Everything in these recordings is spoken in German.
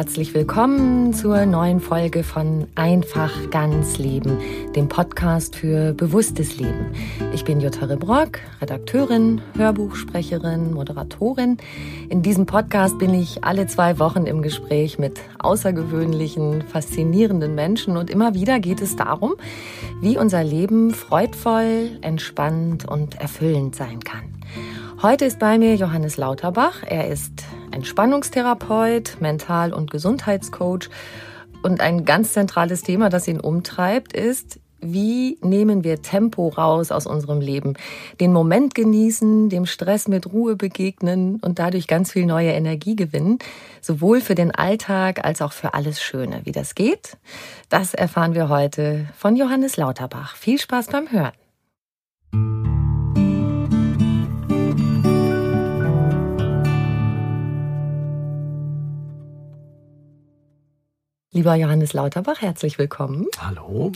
herzlich willkommen zur neuen Folge von Einfach ganz Leben, dem Podcast für bewusstes Leben. Ich bin Jutta Rebrock, Redakteurin, Hörbuchsprecherin, Moderatorin. In diesem Podcast bin ich alle zwei Wochen im Gespräch mit außergewöhnlichen, faszinierenden Menschen und immer wieder geht es darum, wie unser Leben freudvoll, entspannt und erfüllend sein kann. Heute ist bei mir Johannes Lauterbach. Er ist Entspannungstherapeut, Mental- und Gesundheitscoach. Und ein ganz zentrales Thema, das ihn umtreibt, ist, wie nehmen wir Tempo raus aus unserem Leben? Den Moment genießen, dem Stress mit Ruhe begegnen und dadurch ganz viel neue Energie gewinnen, sowohl für den Alltag als auch für alles Schöne. Wie das geht, das erfahren wir heute von Johannes Lauterbach. Viel Spaß beim Hören. Lieber Johannes Lauterbach, herzlich willkommen. Hallo.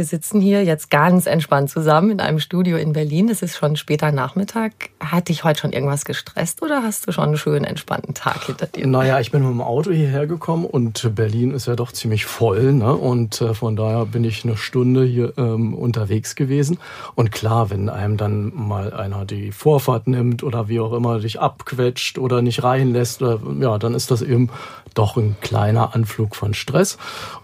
Wir sitzen hier jetzt ganz entspannt zusammen in einem Studio in Berlin. Es ist schon später Nachmittag. Hat dich heute schon irgendwas gestresst oder hast du schon einen schönen, entspannten Tag hinter dir? Naja, ich bin mit dem Auto hierher gekommen und Berlin ist ja doch ziemlich voll. Ne? Und äh, von daher bin ich eine Stunde hier ähm, unterwegs gewesen. Und klar, wenn einem dann mal einer die Vorfahrt nimmt oder wie auch immer dich abquetscht oder nicht reinlässt, oder, ja, dann ist das eben doch ein kleiner Anflug von Stress.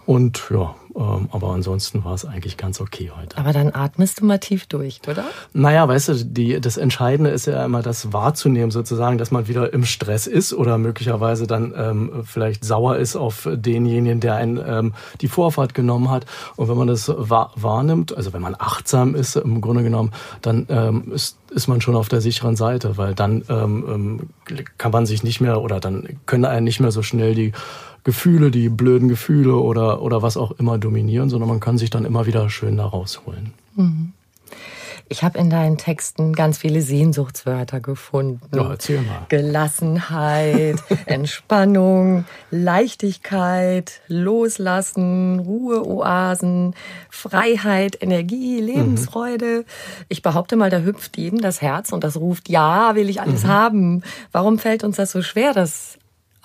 Und ja, aber ansonsten war es eigentlich ganz okay heute. Aber dann atmest du mal tief durch, oder? Naja, weißt du, die, das Entscheidende ist ja immer das wahrzunehmen, sozusagen, dass man wieder im Stress ist oder möglicherweise dann ähm, vielleicht sauer ist auf denjenigen, der einen ähm, die Vorfahrt genommen hat. Und wenn man das wahr, wahrnimmt, also wenn man achtsam ist, im Grunde genommen, dann ähm, ist ist man schon auf der sicheren Seite, weil dann ähm, ähm kann man sich nicht mehr oder dann können einen nicht mehr so schnell die Gefühle, die blöden Gefühle oder, oder was auch immer dominieren, sondern man kann sich dann immer wieder schön da rausholen. Mhm. Ich habe in deinen Texten ganz viele Sehnsuchtswörter gefunden. Ja, erzähl mal. Gelassenheit, Entspannung, Leichtigkeit, Loslassen, Ruheoasen, Freiheit, Energie, Lebensfreude. Mhm. Ich behaupte mal, da hüpft jedem das Herz und das ruft, ja, will ich alles mhm. haben. Warum fällt uns das so schwer, das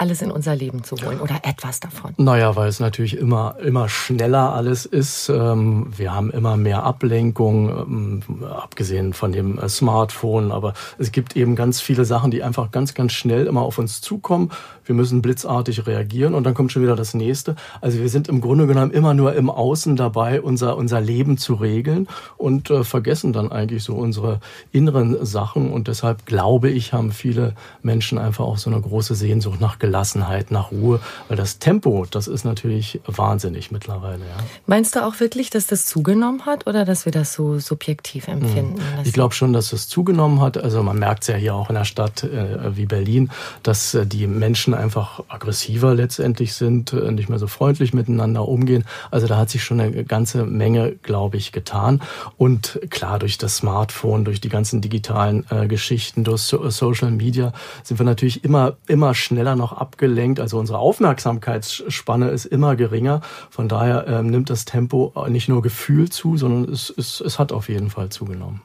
alles in unser Leben zu holen oder etwas davon? Naja, weil es natürlich immer, immer schneller alles ist. Ähm, wir haben immer mehr Ablenkung, ähm, abgesehen von dem äh, Smartphone. Aber es gibt eben ganz viele Sachen, die einfach ganz, ganz schnell immer auf uns zukommen. Wir müssen blitzartig reagieren und dann kommt schon wieder das nächste. Also wir sind im Grunde genommen immer nur im Außen dabei, unser, unser Leben zu regeln und äh, vergessen dann eigentlich so unsere inneren Sachen. Und deshalb glaube ich, haben viele Menschen einfach auch so eine große Sehnsucht nach Gelassenheit nach Ruhe, weil das Tempo, das ist natürlich wahnsinnig mittlerweile. Ja. Meinst du auch wirklich, dass das zugenommen hat oder dass wir das so subjektiv empfinden? Mhm. Ich glaube schon, dass es zugenommen hat. Also man merkt es ja hier auch in einer Stadt äh, wie Berlin, dass äh, die Menschen einfach aggressiver letztendlich sind, äh, nicht mehr so freundlich miteinander umgehen. Also da hat sich schon eine ganze Menge, glaube ich, getan. Und klar, durch das Smartphone, durch die ganzen digitalen äh, Geschichten, durch so Social Media sind wir natürlich immer, immer schneller noch abgelenkt. Also unsere Aufmerksamkeitsspanne ist immer geringer. Von daher ähm, nimmt das Tempo nicht nur Gefühl zu, sondern es, es, es hat auf jeden Fall zugenommen.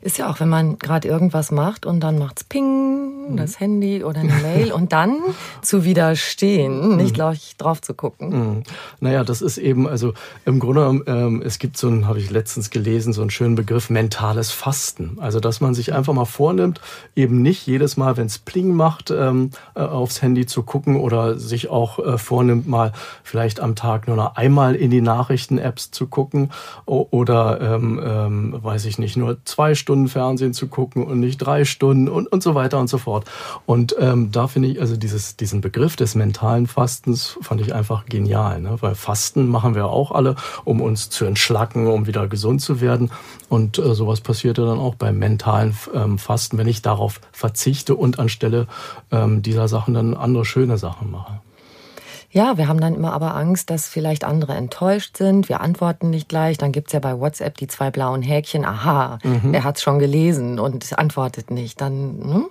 Ist ja auch, wenn man gerade irgendwas macht und dann macht's Ping, mhm. das Handy oder eine Mail und dann zu widerstehen, nicht mhm. gleich drauf zu gucken. Mhm. Naja, das ist eben, also im Grunde genommen, ähm, es gibt so ein, habe ich letztens gelesen, so einen schönen Begriff, mentales Fasten. Also, dass man sich einfach mal vornimmt, eben nicht jedes Mal, wenn es Pling macht, ähm, äh, aufs Handy zu gucken oder sich auch äh, vornimmt, mal vielleicht am Tag nur noch einmal in die Nachrichten-Apps zu gucken oder, ähm, ähm, weiß ich nicht, nur zwei zwei Stunden Fernsehen zu gucken und nicht drei Stunden und, und so weiter und so fort. Und ähm, da finde ich also dieses, diesen Begriff des mentalen Fastens fand ich einfach genial, ne? weil Fasten machen wir auch alle, um uns zu entschlacken, um wieder gesund zu werden. Und äh, sowas passiert ja dann auch beim mentalen ähm, Fasten, wenn ich darauf verzichte und anstelle ähm, dieser Sachen dann andere schöne Sachen mache. Ja, wir haben dann immer aber Angst, dass vielleicht andere enttäuscht sind. Wir antworten nicht gleich. Dann gibt's ja bei WhatsApp die zwei blauen Häkchen. Aha, mhm. er hat's schon gelesen und antwortet nicht. Dann, hm?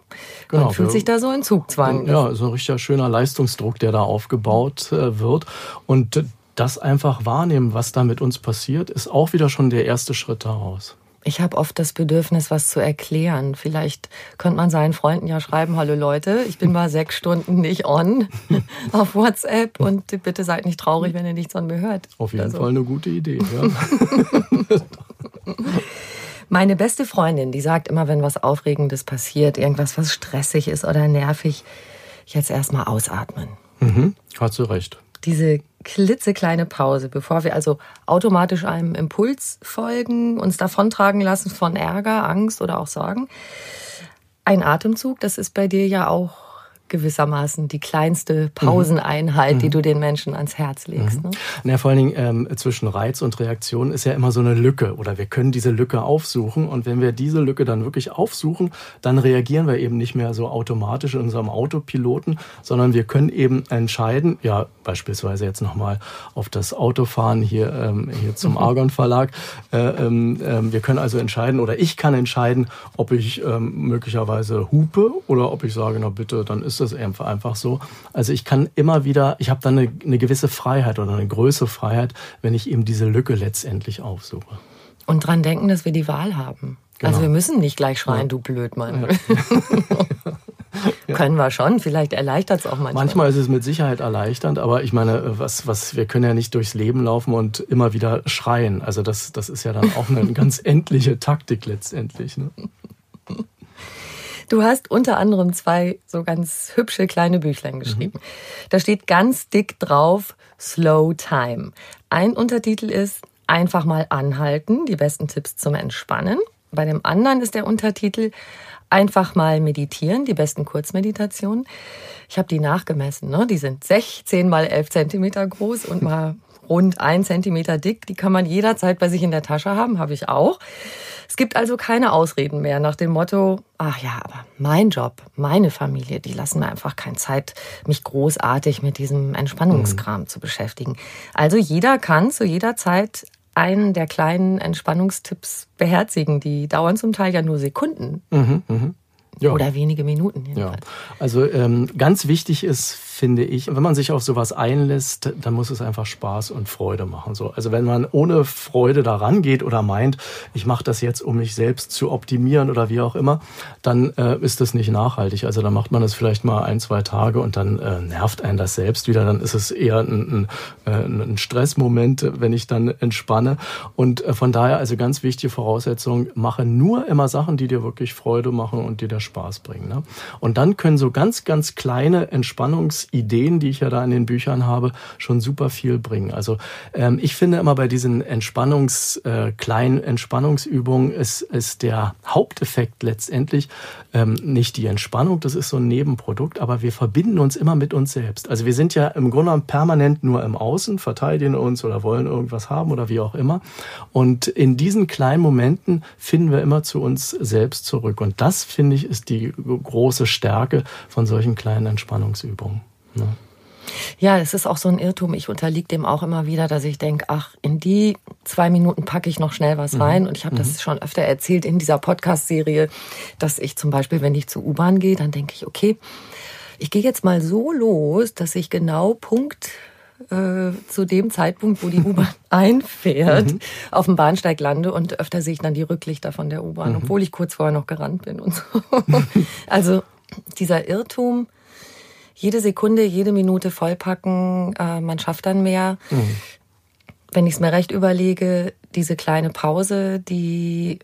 genau, Man fühlt sich da so in Zugzwang. Ja, so ein richtiger schöner Leistungsdruck, der da aufgebaut äh, wird. Und das einfach wahrnehmen, was da mit uns passiert, ist auch wieder schon der erste Schritt daraus. Ich habe oft das Bedürfnis, was zu erklären. Vielleicht könnte man seinen Freunden ja schreiben, hallo Leute, ich bin mal sechs Stunden nicht on auf WhatsApp und bitte seid nicht traurig, wenn ihr nichts von mir hört. Auf jeden also. Fall eine gute Idee, ja. Meine beste Freundin, die sagt immer, wenn was Aufregendes passiert, irgendwas, was stressig ist oder nervig, jetzt erstmal ausatmen. Mhm, hat sie recht. Diese klitzekleine Pause, bevor wir also automatisch einem Impuls folgen, uns davontragen lassen von Ärger, Angst oder auch Sorgen. Ein Atemzug, das ist bei dir ja auch gewissermaßen die kleinste Pauseneinheit, mhm. die du den Menschen ans Herz legst. Mhm. Ne? Na, vor allen Dingen ähm, zwischen Reiz und Reaktion ist ja immer so eine Lücke oder wir können diese Lücke aufsuchen und wenn wir diese Lücke dann wirklich aufsuchen, dann reagieren wir eben nicht mehr so automatisch in unserem Autopiloten, sondern wir können eben entscheiden, ja beispielsweise jetzt nochmal auf das Autofahren hier, ähm, hier zum Argon Verlag, äh, ähm, äh, wir können also entscheiden oder ich kann entscheiden, ob ich ähm, möglicherweise hupe oder ob ich sage, na bitte, dann ist ist das einfach so. Also ich kann immer wieder, ich habe dann eine, eine gewisse Freiheit oder eine größere Freiheit, wenn ich eben diese Lücke letztendlich aufsuche. Und dran denken, dass wir die Wahl haben. Genau. Also wir müssen nicht gleich schreien, ja. du Blödmann. Ja. Ja. Können wir schon, vielleicht erleichtert es auch manchmal. Manchmal ist es mit Sicherheit erleichternd, aber ich meine, was, was, wir können ja nicht durchs Leben laufen und immer wieder schreien. Also das, das ist ja dann auch eine ganz endliche Taktik letztendlich. Ne? Du hast unter anderem zwei so ganz hübsche kleine Büchlein geschrieben. Mhm. Da steht ganz dick drauf Slow Time. Ein Untertitel ist Einfach mal anhalten, die besten Tipps zum Entspannen. Bei dem anderen ist der Untertitel Einfach mal meditieren, die besten Kurzmeditationen. Ich habe die nachgemessen, ne? die sind 16 mal 11 Zentimeter groß und mal rund ein Zentimeter dick. Die kann man jederzeit bei sich in der Tasche haben, habe ich auch. Es gibt also keine Ausreden mehr nach dem Motto, ach ja, aber mein Job, meine Familie, die lassen mir einfach keine Zeit, mich großartig mit diesem Entspannungskram mhm. zu beschäftigen. Also jeder kann zu jeder Zeit einen der kleinen Entspannungstipps beherzigen. Die dauern zum Teil ja nur Sekunden. Mhm, mh. Ja. Oder wenige Minuten. Jedenfalls. Ja. Also ähm, ganz wichtig ist, finde ich, wenn man sich auf sowas einlässt, dann muss es einfach Spaß und Freude machen. So, also wenn man ohne Freude daran geht oder meint, ich mache das jetzt, um mich selbst zu optimieren oder wie auch immer, dann äh, ist das nicht nachhaltig. Also dann macht man das vielleicht mal ein, zwei Tage und dann äh, nervt einen das selbst wieder. Dann ist es eher ein, ein, äh, ein Stressmoment, wenn ich dann entspanne. Und äh, von daher also ganz wichtige Voraussetzung: Mache nur immer Sachen, die dir wirklich Freude machen und dir der Spaß bringen. Ne? Und dann können so ganz, ganz kleine Entspannungs Ideen, die ich ja da in den Büchern habe, schon super viel bringen. Also ähm, ich finde immer bei diesen Entspannungs, äh, kleinen Entspannungsübungen ist, ist der Haupteffekt letztendlich ähm, nicht die Entspannung, das ist so ein Nebenprodukt, aber wir verbinden uns immer mit uns selbst. Also wir sind ja im Grunde genommen permanent nur im Außen, verteidigen uns oder wollen irgendwas haben oder wie auch immer. Und in diesen kleinen Momenten finden wir immer zu uns selbst zurück. Und das, finde ich, ist die große Stärke von solchen kleinen Entspannungsübungen. Ne? Ja, es ist auch so ein Irrtum. Ich unterliege dem auch immer wieder, dass ich denke, ach, in die zwei Minuten packe ich noch schnell was mhm. rein. Und ich habe mhm. das schon öfter erzählt in dieser Podcast-Serie, dass ich zum Beispiel, wenn ich zur U-Bahn gehe, dann denke ich, okay, ich gehe jetzt mal so los, dass ich genau Punkt äh, zu dem Zeitpunkt, wo die U-Bahn einfährt, mhm. auf dem Bahnsteig lande und öfter sehe ich dann die Rücklichter von der U-Bahn, mhm. obwohl ich kurz vorher noch gerannt bin und so. also dieser Irrtum, jede Sekunde, jede Minute vollpacken, äh, man schafft dann mehr. Mhm. Wenn ich es mir recht überlege, diese kleine Pause, die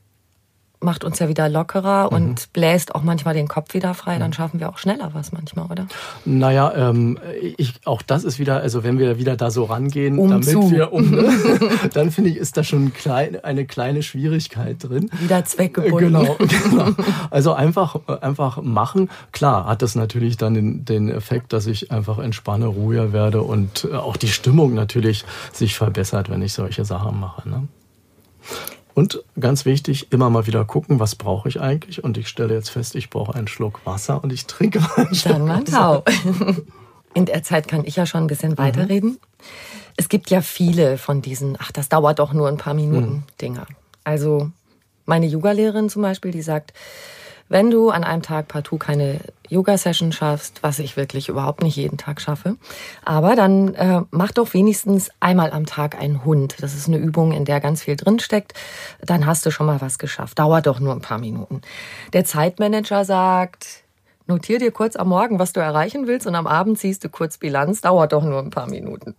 macht uns ja wieder lockerer mhm. und bläst auch manchmal den Kopf wieder frei, dann mhm. schaffen wir auch schneller was manchmal, oder? Naja, ähm, ich, auch das ist wieder, also wenn wir wieder da so rangehen, um damit zu. wir um, dann finde ich, ist da schon klein, eine kleine Schwierigkeit drin. Wieder zweckgebunden. Genau, genau. Also einfach, einfach machen. Klar hat das natürlich dann den, den Effekt, dass ich einfach entspanne, ruhiger werde und auch die Stimmung natürlich sich verbessert, wenn ich solche Sachen mache. Ne? Und ganz wichtig, immer mal wieder gucken, was brauche ich eigentlich? Und ich stelle jetzt fest, ich brauche einen Schluck Wasser und ich trinke einen Schluck Dann mal tau. In der Zeit kann ich ja schon ein bisschen mhm. weiterreden. Es gibt ja viele von diesen, ach, das dauert doch nur ein paar Minuten mhm. Dinger. Also meine Yoga-Lehrerin zum Beispiel, die sagt, Wenn du an einem Tag partout keine Yoga-Session schaffst, was ich wirklich überhaupt nicht jeden Tag schaffe, aber dann äh, mach doch wenigstens einmal am Tag einen Hund. Das ist eine Übung, in der ganz viel drinsteckt. Dann hast du schon mal was geschafft. Dauert doch nur ein paar Minuten. Der Zeitmanager sagt, notier dir kurz am Morgen, was du erreichen willst und am Abend ziehst du kurz Bilanz. Dauert doch nur ein paar Minuten.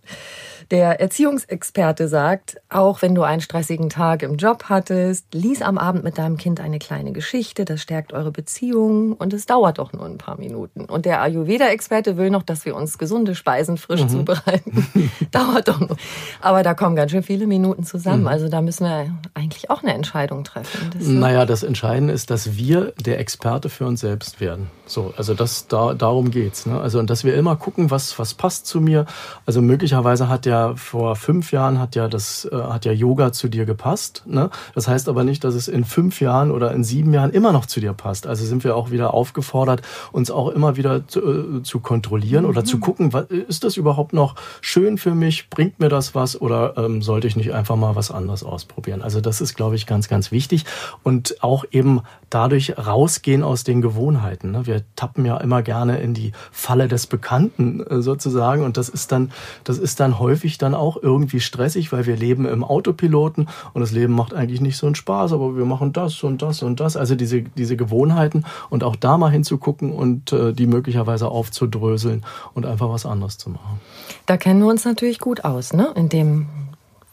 Der Erziehungsexperte sagt, auch wenn du einen stressigen Tag im Job hattest, lies am Abend mit deinem Kind eine kleine Geschichte, das stärkt eure Beziehung und es dauert doch nur ein paar Minuten. Und der Ayurveda-Experte will noch, dass wir uns gesunde Speisen frisch mhm. zubereiten. dauert doch nur. Aber da kommen ganz schön viele Minuten zusammen. Mhm. Also da müssen wir eigentlich auch eine Entscheidung treffen. Das naja, das Entscheidende ist, dass wir der Experte für uns selbst werden. So, also das, da, darum geht's. Ne? Also, und dass wir immer gucken, was, was passt zu mir. Also möglicherweise hat der vor fünf Jahren hat ja das äh, hat ja Yoga zu dir gepasst. Ne? Das heißt aber nicht, dass es in fünf Jahren oder in sieben Jahren immer noch zu dir passt. Also sind wir auch wieder aufgefordert, uns auch immer wieder zu, äh, zu kontrollieren mhm. oder zu gucken, was, ist das überhaupt noch schön für mich? Bringt mir das was oder ähm, sollte ich nicht einfach mal was anderes ausprobieren? Also das ist, glaube ich, ganz, ganz wichtig und auch eben dadurch rausgehen aus den Gewohnheiten. Ne? Wir tappen ja immer gerne in die Falle des Bekannten äh, sozusagen und das ist dann das ist dann häufig häufig dann auch irgendwie stressig, weil wir leben im Autopiloten und das Leben macht eigentlich nicht so einen Spaß, aber wir machen das und das und das. Also diese, diese Gewohnheiten und auch da mal hinzugucken und äh, die möglicherweise aufzudröseln und einfach was anderes zu machen. Da kennen wir uns natürlich gut aus, ne? In dem,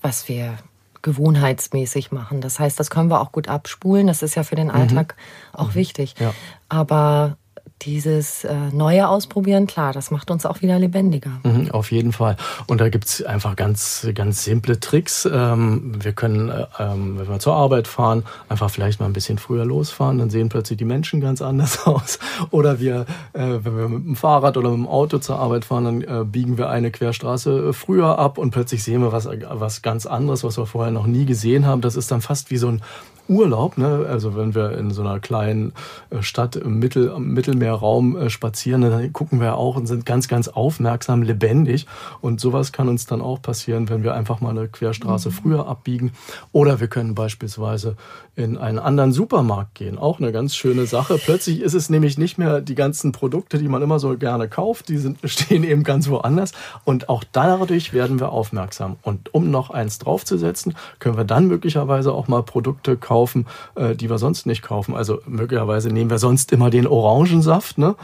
was wir gewohnheitsmäßig machen. Das heißt, das können wir auch gut abspulen. Das ist ja für den mhm. Alltag mhm. auch wichtig. Ja. Aber dieses äh, Neue ausprobieren, klar, das macht uns auch wieder lebendiger. Mhm, auf jeden Fall. Und da gibt's einfach ganz, ganz simple Tricks. Ähm, wir können, äh, ähm, wenn wir zur Arbeit fahren, einfach vielleicht mal ein bisschen früher losfahren, dann sehen plötzlich die Menschen ganz anders aus. Oder wir, äh, wenn wir mit dem Fahrrad oder mit dem Auto zur Arbeit fahren, dann äh, biegen wir eine Querstraße äh, früher ab und plötzlich sehen wir was, was ganz anderes, was wir vorher noch nie gesehen haben. Das ist dann fast wie so ein Urlaub, ne? also wenn wir in so einer kleinen äh, Stadt im, Mittel, im Mittelmeerraum äh, spazieren, dann gucken wir auch und sind ganz, ganz aufmerksam, lebendig. Und sowas kann uns dann auch passieren, wenn wir einfach mal eine Querstraße mhm. früher abbiegen. Oder wir können beispielsweise in einen anderen Supermarkt gehen. Auch eine ganz schöne Sache. Plötzlich ist es nämlich nicht mehr die ganzen Produkte, die man immer so gerne kauft, die sind, stehen eben ganz woanders. Und auch dadurch werden wir aufmerksam. Und um noch eins draufzusetzen, können wir dann möglicherweise auch mal Produkte kaufen, kaufen, äh, die wir sonst nicht kaufen. Also möglicherweise nehmen wir sonst immer den Orangensaft, ne?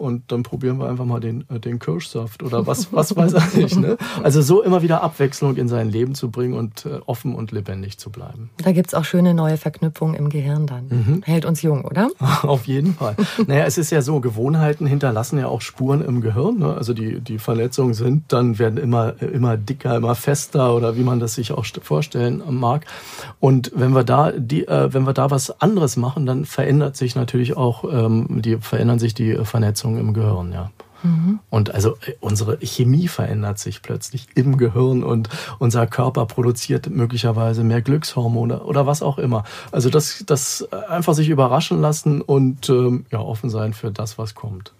Und dann probieren wir einfach mal den, äh, den Kirschsaft oder was, was weiß ich. Ne? Also so immer wieder Abwechslung in sein Leben zu bringen und äh, offen und lebendig zu bleiben. Da gibt es auch schöne neue Verknüpfungen im Gehirn dann. Mhm. Hält uns jung, oder? Auf jeden Fall. naja, es ist ja so, Gewohnheiten hinterlassen ja auch Spuren im Gehirn. Ne? Also die, die Verletzungen sind dann, werden immer, immer dicker, immer fester oder wie man das sich auch vorstellen mag. Und wenn wir da, die, äh, wenn wir da was anderes machen, dann verändert sich natürlich auch, ähm, die, verändern sich die Vernetzungen Verletzungen im Gehirn, ja. Mhm. Und also äh, unsere Chemie verändert sich plötzlich im Gehirn und unser Körper produziert möglicherweise mehr Glückshormone oder was auch immer. Also das, das einfach sich überraschen lassen und ähm, ja, offen sein für das, was kommt.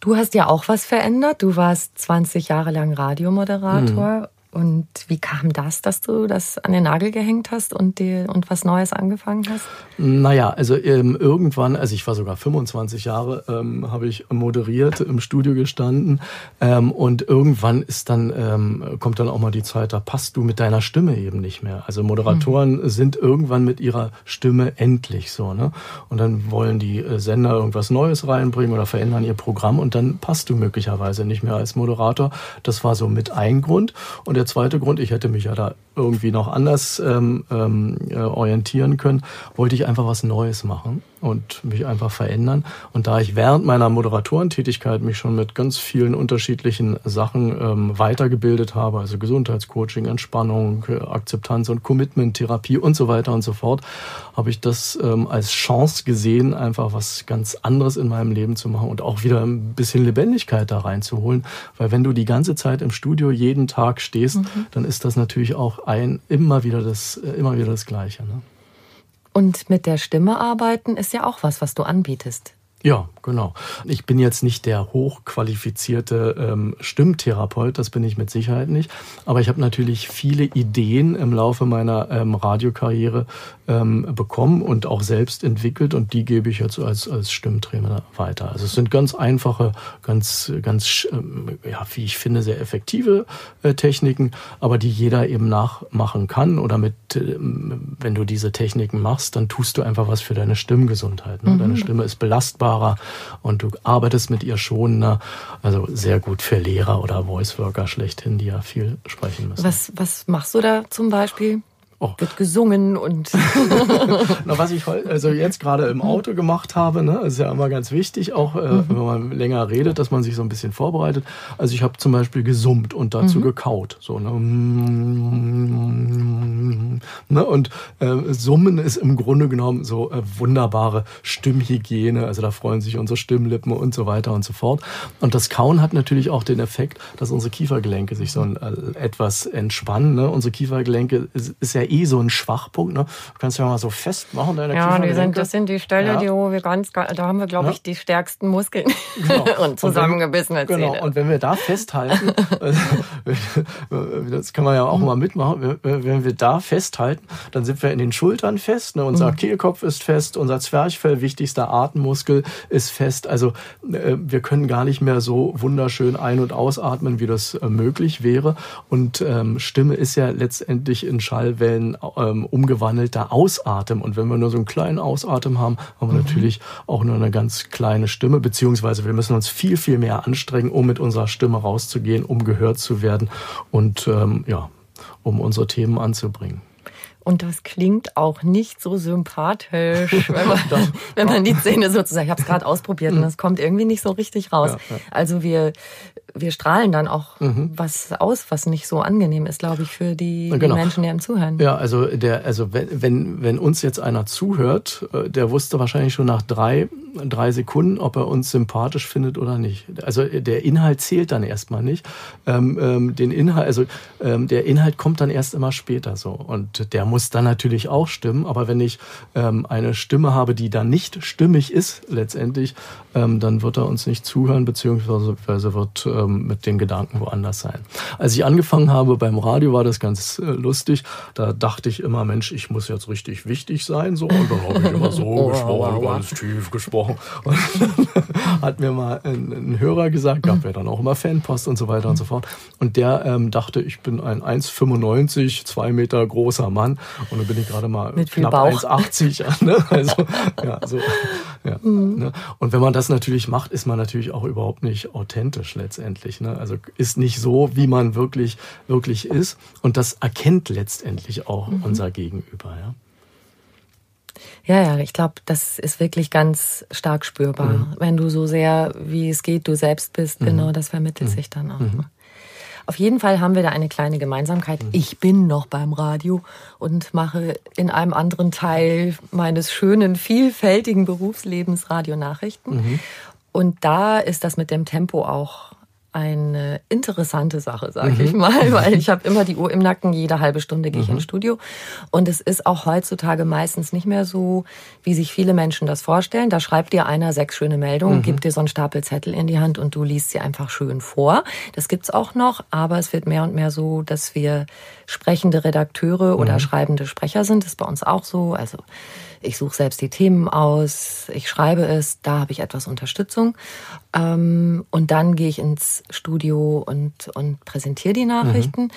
Du hast ja auch was verändert. Du warst 20 Jahre lang Radiomoderator mhm. Und wie kam das, dass du das an den Nagel gehängt hast und, die, und was Neues angefangen hast? Naja, also ähm, irgendwann, also ich war sogar 25 Jahre, ähm, habe ich moderiert, im Studio gestanden ähm, und irgendwann ist dann, ähm, kommt dann auch mal die Zeit, da passt du mit deiner Stimme eben nicht mehr. Also Moderatoren mhm. sind irgendwann mit ihrer Stimme endlich so, ne? Und dann wollen die äh, Sender irgendwas Neues reinbringen oder verändern ihr Programm und dann passt du möglicherweise nicht mehr als Moderator. Das war so mit ein Grund. Und der der zweite Grund, ich hätte mich ja da irgendwie noch anders ähm, ähm, äh, orientieren können, wollte ich einfach was Neues machen und mich einfach verändern. Und da ich während meiner Moderatorentätigkeit mich schon mit ganz vielen unterschiedlichen Sachen ähm, weitergebildet habe, also Gesundheitscoaching, Entspannung, äh, Akzeptanz und Commitment-Therapie und so weiter und so fort, habe ich das ähm, als Chance gesehen, einfach was ganz anderes in meinem Leben zu machen und auch wieder ein bisschen Lebendigkeit da reinzuholen. Weil wenn du die ganze Zeit im Studio jeden Tag stehst, mhm. dann ist das natürlich auch ein immer wieder das, äh, immer wieder das Gleiche. Ne? Und mit der Stimme arbeiten ist ja auch was, was du anbietest. Ja, genau. Ich bin jetzt nicht der hochqualifizierte ähm, Stimmtherapeut, das bin ich mit Sicherheit nicht. Aber ich habe natürlich viele Ideen im Laufe meiner ähm, Radiokarriere ähm, bekommen und auch selbst entwickelt und die gebe ich jetzt als, als Stimmtrainer weiter. Also es sind ganz einfache, ganz, ganz, ähm, ja, wie ich finde, sehr effektive äh, Techniken, aber die jeder eben nachmachen kann oder mit, äh, wenn du diese Techniken machst, dann tust du einfach was für deine Stimmgesundheit. Ne? Mhm. Deine Stimme ist belastbarer und du arbeitest mit ihr schonender. Also sehr gut für Lehrer oder Voice Worker schlechthin, die ja viel sprechen müssen. Was, was machst du da zum Beispiel? Oh. Wird gesungen und. Na, was ich also jetzt gerade im Auto gemacht habe, ne, ist ja immer ganz wichtig, auch äh, mhm. wenn man länger redet, dass man sich so ein bisschen vorbereitet. Also ich habe zum Beispiel gesummt und dazu mhm. gekaut. So, ne? ne? Und äh, Summen ist im Grunde genommen so äh, wunderbare Stimmhygiene. Also da freuen sich unsere Stimmlippen und so weiter und so fort. Und das Kauen hat natürlich auch den Effekt, dass unsere Kiefergelenke sich so ein, äh, etwas entspannen. Ne? Unsere Kiefergelenke ist, ist ja eh so ein Schwachpunkt. Ne? Du kannst ja mal so festmachen deine Ja, die sind, das sind die Stelle, ja. die wo wir ganz, da haben wir, glaube ich, die stärksten Muskeln genau. und zusammengebissene Zähne. Genau, und wenn wir da festhalten, das kann man ja auch mal mitmachen, wenn wir da festhalten, dann sind wir in den Schultern fest, ne? unser mhm. Kehlkopf ist fest, unser Zwerchfell, wichtigster Atemmuskel, ist fest. Also äh, wir können gar nicht mehr so wunderschön ein- und ausatmen, wie das äh, möglich wäre. Und ähm, Stimme ist ja letztendlich in Schallwellen ein ähm, umgewandelter Ausatem. Und wenn wir nur so einen kleinen Ausatem haben, haben wir mhm. natürlich auch nur eine ganz kleine Stimme, beziehungsweise wir müssen uns viel, viel mehr anstrengen, um mit unserer Stimme rauszugehen, um gehört zu werden und ähm, ja, um unsere Themen anzubringen. Und das klingt auch nicht so sympathisch, wenn man, wenn man die Zähne sozusagen, ich habe es gerade ausprobiert und das kommt irgendwie nicht so richtig raus. Ja, ja. Also wir, wir strahlen dann auch mhm. was aus, was nicht so angenehm ist, glaube ich, für die, genau. die Menschen, die einem zuhören. Ja, also der, also wenn, wenn, uns jetzt einer zuhört, äh, der wusste wahrscheinlich schon nach drei, drei Sekunden, ob er uns sympathisch findet oder nicht. Also der Inhalt zählt dann erstmal nicht. Ähm, ähm, den Inhalt, also ähm, der Inhalt kommt dann erst immer später so. Und der muss dann natürlich auch stimmen. Aber wenn ich ähm, eine Stimme habe, die dann nicht stimmig ist, letztendlich, ähm, dann wird er uns nicht zuhören, beziehungsweise wird ähm, mit den Gedanken woanders sein. Als ich angefangen habe beim Radio, war das ganz äh, lustig. Da dachte ich immer, Mensch, ich muss jetzt richtig wichtig sein. So. Und dann habe ich immer so oh, gesprochen, ganz tief gesprochen. Und hat mir mal ein, ein Hörer gesagt, gab ja dann auch immer Fanpost und so weiter und so fort. Und der ähm, dachte, ich bin ein 1,95, zwei Meter großer Mann und dann bin ich gerade mal Mit knapp 1,80. Ne? Also, ja, so, ja, mhm. ne? Und wenn man das natürlich macht, ist man natürlich auch überhaupt nicht authentisch letztendlich. Ne? Also ist nicht so, wie man wirklich, wirklich ist. Und das erkennt letztendlich auch mhm. unser Gegenüber. Ja? Ja, ja, ich glaube, das ist wirklich ganz stark spürbar. Mhm. Wenn du so sehr, wie es geht, du selbst bist, mhm. genau das vermittelt mhm. sich dann auch. Mhm. Auf jeden Fall haben wir da eine kleine Gemeinsamkeit. Mhm. Ich bin noch beim Radio und mache in einem anderen Teil meines schönen, vielfältigen Berufslebens Radionachrichten. Mhm. Und da ist das mit dem Tempo auch eine interessante Sache, sage mhm. ich mal, weil ich habe immer die Uhr im Nacken, jede halbe Stunde gehe ich mhm. ins Studio. Und es ist auch heutzutage meistens nicht mehr so, wie sich viele Menschen das vorstellen. Da schreibt dir einer sechs schöne Meldungen, mhm. gibt dir so einen Stapel Zettel in die Hand und du liest sie einfach schön vor. Das gibt's auch noch, aber es wird mehr und mehr so, dass wir sprechende Redakteure oder mhm. schreibende Sprecher sind. Das ist bei uns auch so. Also ich suche selbst die Themen aus, ich schreibe es, da habe ich etwas Unterstützung. Ähm, und dann gehe ich ins Studio und, und präsentiere die Nachrichten. Mhm.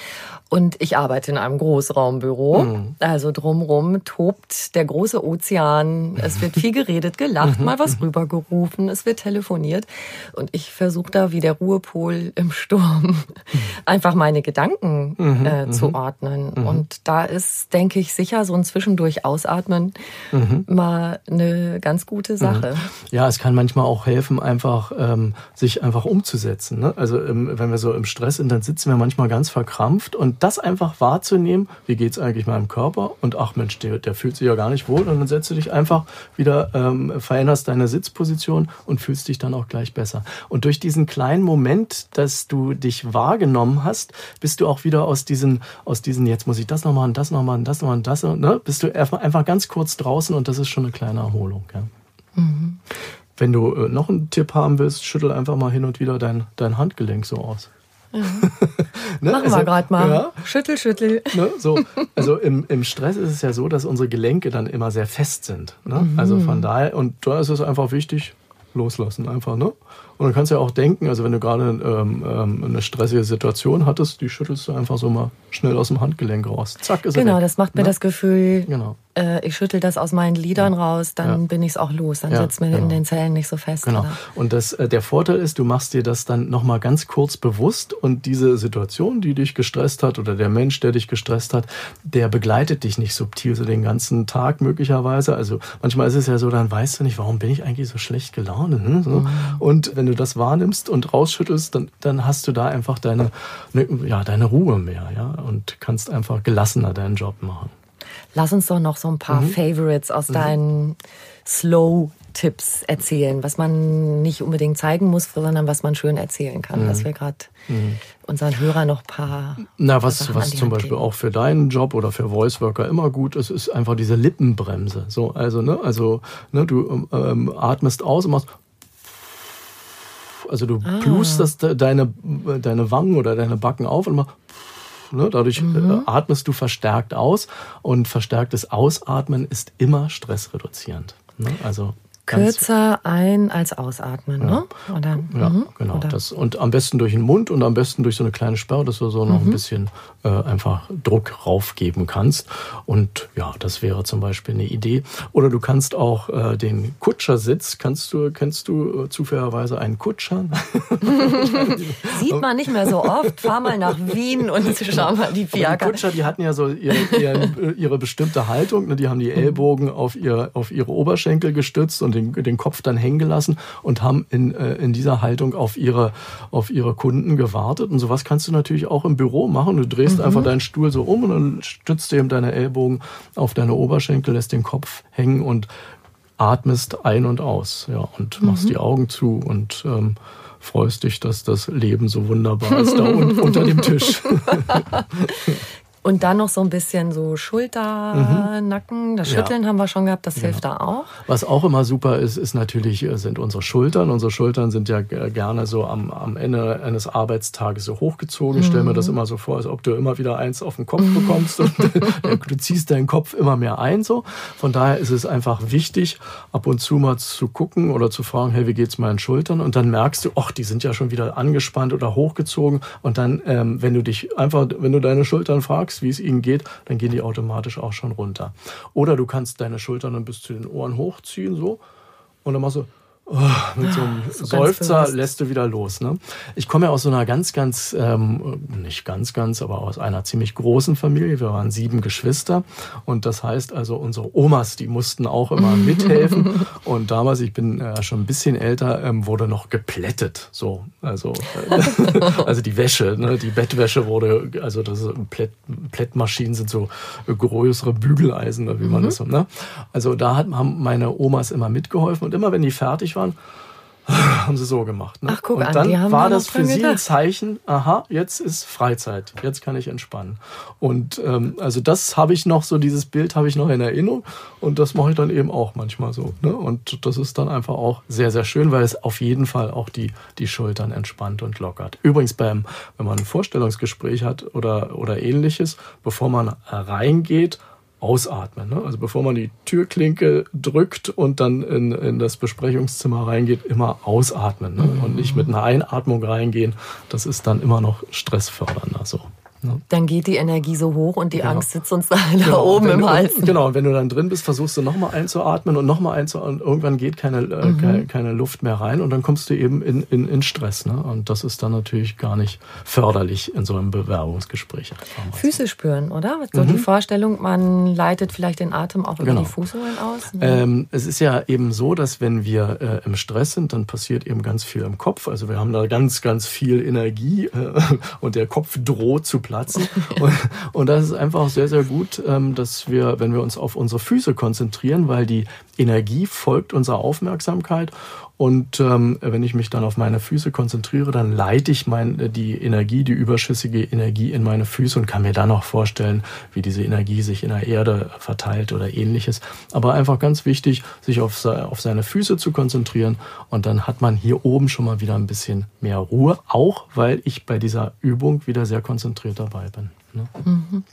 Und ich arbeite in einem Großraumbüro. Mhm. Also drumrum tobt der große Ozean. Es wird viel geredet, gelacht, mhm. mal was rübergerufen, es wird telefoniert. Und ich versuche da wie der Ruhepol im Sturm mhm. einfach meine Gedanken mhm. äh, zu mhm. ordnen. Und da ist, denke ich, sicher so ein Zwischendurch ausatmen mhm. mal eine ganz gute Sache. Mhm. Ja, es kann manchmal auch helfen, einfach ähm, sich einfach umzusetzen. Ne? Also ähm, wenn wir so im Stress sind, dann sitzen wir manchmal ganz verkrampft und das einfach wahrzunehmen, wie geht's eigentlich meinem Körper und ach Mensch, der, der fühlt sich ja gar nicht wohl und dann setzt du dich einfach wieder, ähm, veränderst deine Sitzposition und fühlst dich dann auch gleich besser. Und durch diesen kleinen Moment, dass du dich wahrgenommen hast, bist du auch wieder aus diesen, aus diesen, jetzt muss ich das noch machen, das noch machen, das noch machen, das, ne? bist du einfach ganz kurz draußen und das ist schon eine kleine Erholung. Ja. Mhm. wenn du äh, noch einen Tipp haben willst, schüttel einfach mal hin und wieder dein, dein Handgelenk so aus. Mhm. ne? Machen also, wir gerade mal. Ja, schüttel, schüttel. Ne? So, also im, im Stress ist es ja so, dass unsere Gelenke dann immer sehr fest sind. Ne? Mhm. Also von daher, und da ist es einfach wichtig, loslassen einfach. Ne? Und dann kannst du ja auch denken, also wenn du gerade ähm, ähm, eine stressige Situation hattest, die schüttelst du einfach so mal schnell aus dem Handgelenk raus. Zack, ist Genau, das macht mir ne? das Gefühl, genau. Äh, ich schüttel das aus meinen Lidern ja. raus, dann ja. bin ich es auch los. Dann ja, sitzt mir genau. in den Zellen nicht so fest. Genau. Oder? Und das, äh, der Vorteil ist, du machst dir das dann nochmal ganz kurz bewusst und diese Situation, die dich gestresst hat oder der Mensch, der dich gestresst hat, der begleitet dich nicht subtil so den ganzen Tag möglicherweise. Also manchmal ist es ja so, dann weißt du nicht, warum bin ich eigentlich so schlecht gelaunt. Hm? So. Mhm. Und wenn du das wahrnimmst und rausschüttelst, dann, dann hast du da einfach deine, ne, ja, deine Ruhe mehr, ja, und kannst einfach gelassener deinen Job machen. Lass uns doch noch so ein paar mhm. Favorites aus mhm. deinen Slow Tipps erzählen, was man nicht unbedingt zeigen muss, sondern was man schön erzählen kann, mhm. dass wir gerade mhm. unseren Hörern noch ein paar. Na, was, was zum Beispiel geben. auch für deinen Job oder für Voice Worker immer gut ist, ist einfach diese Lippenbremse. So, also, ne, also, ne, du ähm, atmest aus und machst also du ah. plustest deine, deine Wangen oder deine Backen auf und machst Ne? Dadurch mhm. Äh, atmest du verstärkt aus und verstärktes Ausatmen ist immer stressreduzierend. Ne? Also Kürzer ein als ausatmen, ne? Oder, ja, mhm. genau. Oder? Das, und am besten durch den Mund und am besten durch so eine kleine Sperre, dass du so noch mhm. ein bisschen äh, einfach Druck raufgeben kannst. Und ja, das wäre zum Beispiel eine Idee. Oder du kannst auch äh, den Kutschersitz, kannst du, kennst du äh, zufälligerweise einen Kutscher? Sieht man nicht mehr so oft. Fahr mal nach Wien und schau mal die Fiaker. Die Kutscher, die hatten ja so ihre, ihre, ihre bestimmte Haltung. Ne? Die haben die Ellbogen auf, ihr, auf ihre Oberschenkel gestützt und den, den Kopf dann hängen gelassen und haben in, äh, in dieser Haltung auf ihre, auf ihre Kunden gewartet. Und sowas kannst du natürlich auch im Büro machen. Du drehst mhm. einfach deinen Stuhl so um und dann stützt eben deine Ellbogen auf deine Oberschenkel, lässt den Kopf hängen und atmest ein und aus. Ja, und machst mhm. die Augen zu und ähm, freust dich, dass das Leben so wunderbar ist da unter dem Tisch. Und dann noch so ein bisschen so Schulter, mhm. Nacken. Das Schütteln ja. haben wir schon gehabt, das hilft ja. da auch. Was auch immer super ist, ist natürlich, äh, sind unsere Schultern. Unsere Schultern sind ja gerne so am, am Ende eines Arbeitstages so hochgezogen. Ich stelle mir das mhm. immer so vor, als ob du immer wieder eins auf den Kopf bekommst und du ziehst deinen Kopf immer mehr ein. So. Von daher ist es einfach wichtig, ab und zu mal zu gucken oder zu fragen, hey, wie geht's meinen Schultern? Und dann merkst du, ach, die sind ja schon wieder angespannt oder hochgezogen. Und dann, ähm, wenn du dich einfach, wenn du deine Schultern fragst, fragst, wie es ihnen geht, dann gehen die automatisch auch schon runter. Oder du kannst deine Schultern dann bis zu den Ohren hochziehen, so, und dann machst du Oh, mit so einem so Seufzer lässt du wieder los. Ne? Ich komme ja aus so einer ganz, ganz, ähm, nicht ganz, ganz, aber aus einer ziemlich großen Familie. Wir waren sieben Geschwister und das heißt also unsere Omas, die mussten auch immer mithelfen. und damals, ich bin äh, schon ein bisschen älter, ähm, wurde noch geplättet. So, also, äh, also die Wäsche, ne? die Bettwäsche wurde, also das Plätt, Plättmaschinen sind so größere Bügeleisen, wie man mhm. das so. Ne? Also da hat, haben meine Omas immer mitgeholfen und immer wenn die fertig waren, waren, haben sie so gemacht. Ne? Ach, guck und an, dann war das für sie ein Zeichen, aha, jetzt ist Freizeit, jetzt kann ich entspannen. Und ähm, also das habe ich noch, so dieses Bild habe ich noch in Erinnerung und das mache ich dann eben auch manchmal so. Ne? Und das ist dann einfach auch sehr, sehr schön, weil es auf jeden Fall auch die, die Schultern entspannt und lockert. Übrigens, beim, wenn man ein Vorstellungsgespräch hat oder, oder ähnliches, bevor man reingeht, ausatmen. Ne? Also bevor man die Türklinke drückt und dann in, in das Besprechungszimmer reingeht, immer ausatmen ne? und nicht mit einer Einatmung reingehen. Das ist dann immer noch stressfördernder. So. Dann geht die Energie so hoch und die genau. Angst sitzt uns da, genau. oben im Hals. Genau, und wenn du dann drin bist, versuchst du nochmal einzuatmen und nochmal einzuatmen und irgendwann geht keine, äh, mhm. keine, keine, Luft mehr rein und dann kommst du eben in, in, in Stress. Ne? Und das ist dann natürlich gar nicht förderlich in so einem Bewerbungsgespräch. Füße spüren, oder? So mhm. die Vorstellung, man leitet vielleicht den Atem auch über genau. die Fußsohlen aus. Ne? Ähm, es ist ja eben so, dass wenn wir äh, im Stress sind, dann passiert eben ganz viel im Kopf. Also wir haben da ganz, ganz viel Energie äh, und der Kopf droht zu platzen. und, und, das ist einfach sehr, sehr gut, ähm, dass wir, wenn wir uns auf unsere Füße konzentrieren, weil die Energie folgt unserer Aufmerksamkeit Und ähm, wenn ich mich dann auf meine Füße konzentriere, dann leite ich mein, die Energie, die überschüssige Energie in meine Füße und kann mir dann auch vorstellen, wie diese Energie sich in der Erde verteilt oder ähnliches. Aber einfach ganz wichtig, sich auf, auf seine Füße zu konzentrieren und dann hat man hier oben schon mal wieder ein bisschen mehr Ruhe, auch weil ich bei dieser Übung wieder sehr konzentriert dabei bin. Ne? Mhm.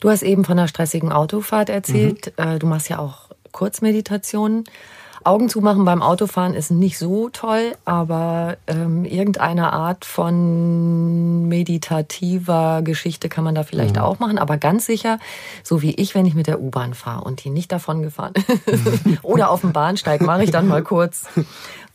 Du hast eben von einer stressigen Autofahrt erzählt. Mhm. Äh, du machst ja auch Kurzmeditationen. Augen zumachen beim Autofahren ist nicht so toll, aber ähm, irgendeine Art von meditativer Geschichte kann man da vielleicht mhm. auch machen. Aber ganz sicher, so wie ich, wenn ich mit der U-Bahn fahre und die nicht davon gefahren oder auf dem Bahnsteig, mache ich dann mal kurz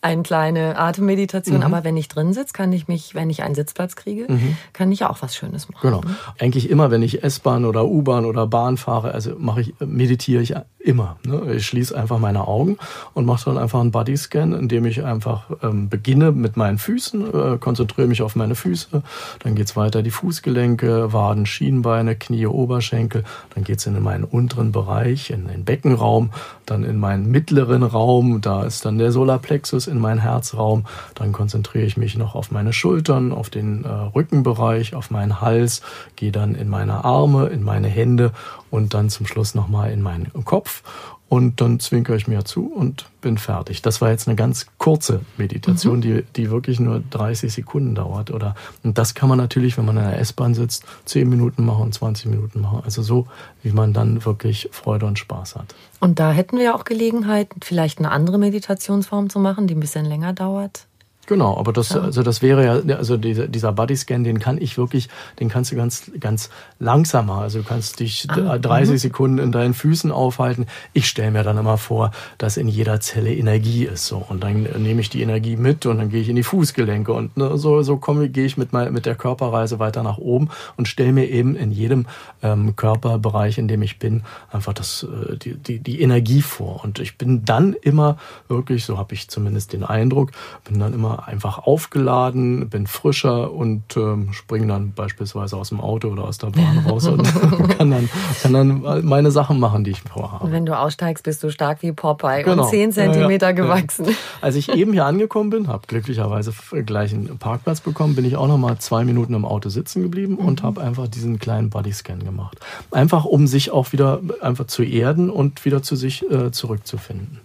eine kleine Atemmeditation. Mhm. Aber wenn ich drin sitze, kann ich mich, wenn ich einen Sitzplatz kriege, mhm. kann ich auch was Schönes machen. Genau. Eigentlich immer, wenn ich S-Bahn oder U-Bahn oder Bahn fahre, also mache ich, meditiere ich immer. Ne? Ich schließe einfach meine Augen und mache dann einfach einen Bodyscan, indem ich einfach ähm, beginne mit meinen Füßen, äh, konzentriere mich auf meine Füße, dann geht's weiter die Fußgelenke, Waden, Schienbeine, Knie, Oberschenkel, dann geht's in meinen unteren Bereich, in den Beckenraum, dann in meinen mittleren Raum, da ist dann der Solarplexus in meinen Herzraum, dann konzentriere ich mich noch auf meine Schultern, auf den äh, Rückenbereich, auf meinen Hals, gehe dann in meine Arme, in meine Hände und dann zum Schluss nochmal in meinen Kopf und dann zwinkere ich mir zu und bin fertig. Das war jetzt eine ganz kurze Meditation, mhm. die, die wirklich nur 30 Sekunden dauert. Oder, und das kann man natürlich, wenn man in der S-Bahn sitzt, 10 Minuten machen, 20 Minuten machen. Also so, wie man dann wirklich Freude und Spaß hat. Und da hätten wir auch Gelegenheit, vielleicht eine andere Meditationsform zu machen, die ein bisschen länger dauert. Genau, aber das, ja. also das wäre ja, also dieser, dieser Bodyscan, den kann ich wirklich, den kannst du ganz, ganz langsamer. Also du kannst dich ah, 30 mhm. Sekunden in deinen Füßen aufhalten. Ich stelle mir dann immer vor, dass in jeder Zelle Energie ist. So. Und dann nehme ich die Energie mit und dann gehe ich in die Fußgelenke. Und ne, so, so komme, gehe ich mit, mein, mit der Körperreise weiter nach oben und stelle mir eben in jedem ähm, Körperbereich, in dem ich bin, einfach das, äh, die, die, die Energie vor. Und ich bin dann immer wirklich, so habe ich zumindest den Eindruck, bin dann immer einfach aufgeladen, bin frischer und ähm, springe dann beispielsweise aus dem Auto oder aus der Bahn raus und kann dann, kann dann meine Sachen machen, die ich vorhabe. Und wenn du aussteigst, bist du stark wie Popeye genau. und 10 Zentimeter ja, ja, gewachsen. Als ich eben hier angekommen bin, habe glücklicherweise gleich einen Parkplatz bekommen, bin ich auch noch mal zwei Minuten im Auto sitzen geblieben mhm. und habe einfach diesen kleinen Bodyscan gemacht. Einfach, um sich auch wieder einfach zu erden und wieder zu sich äh, zurückzufinden.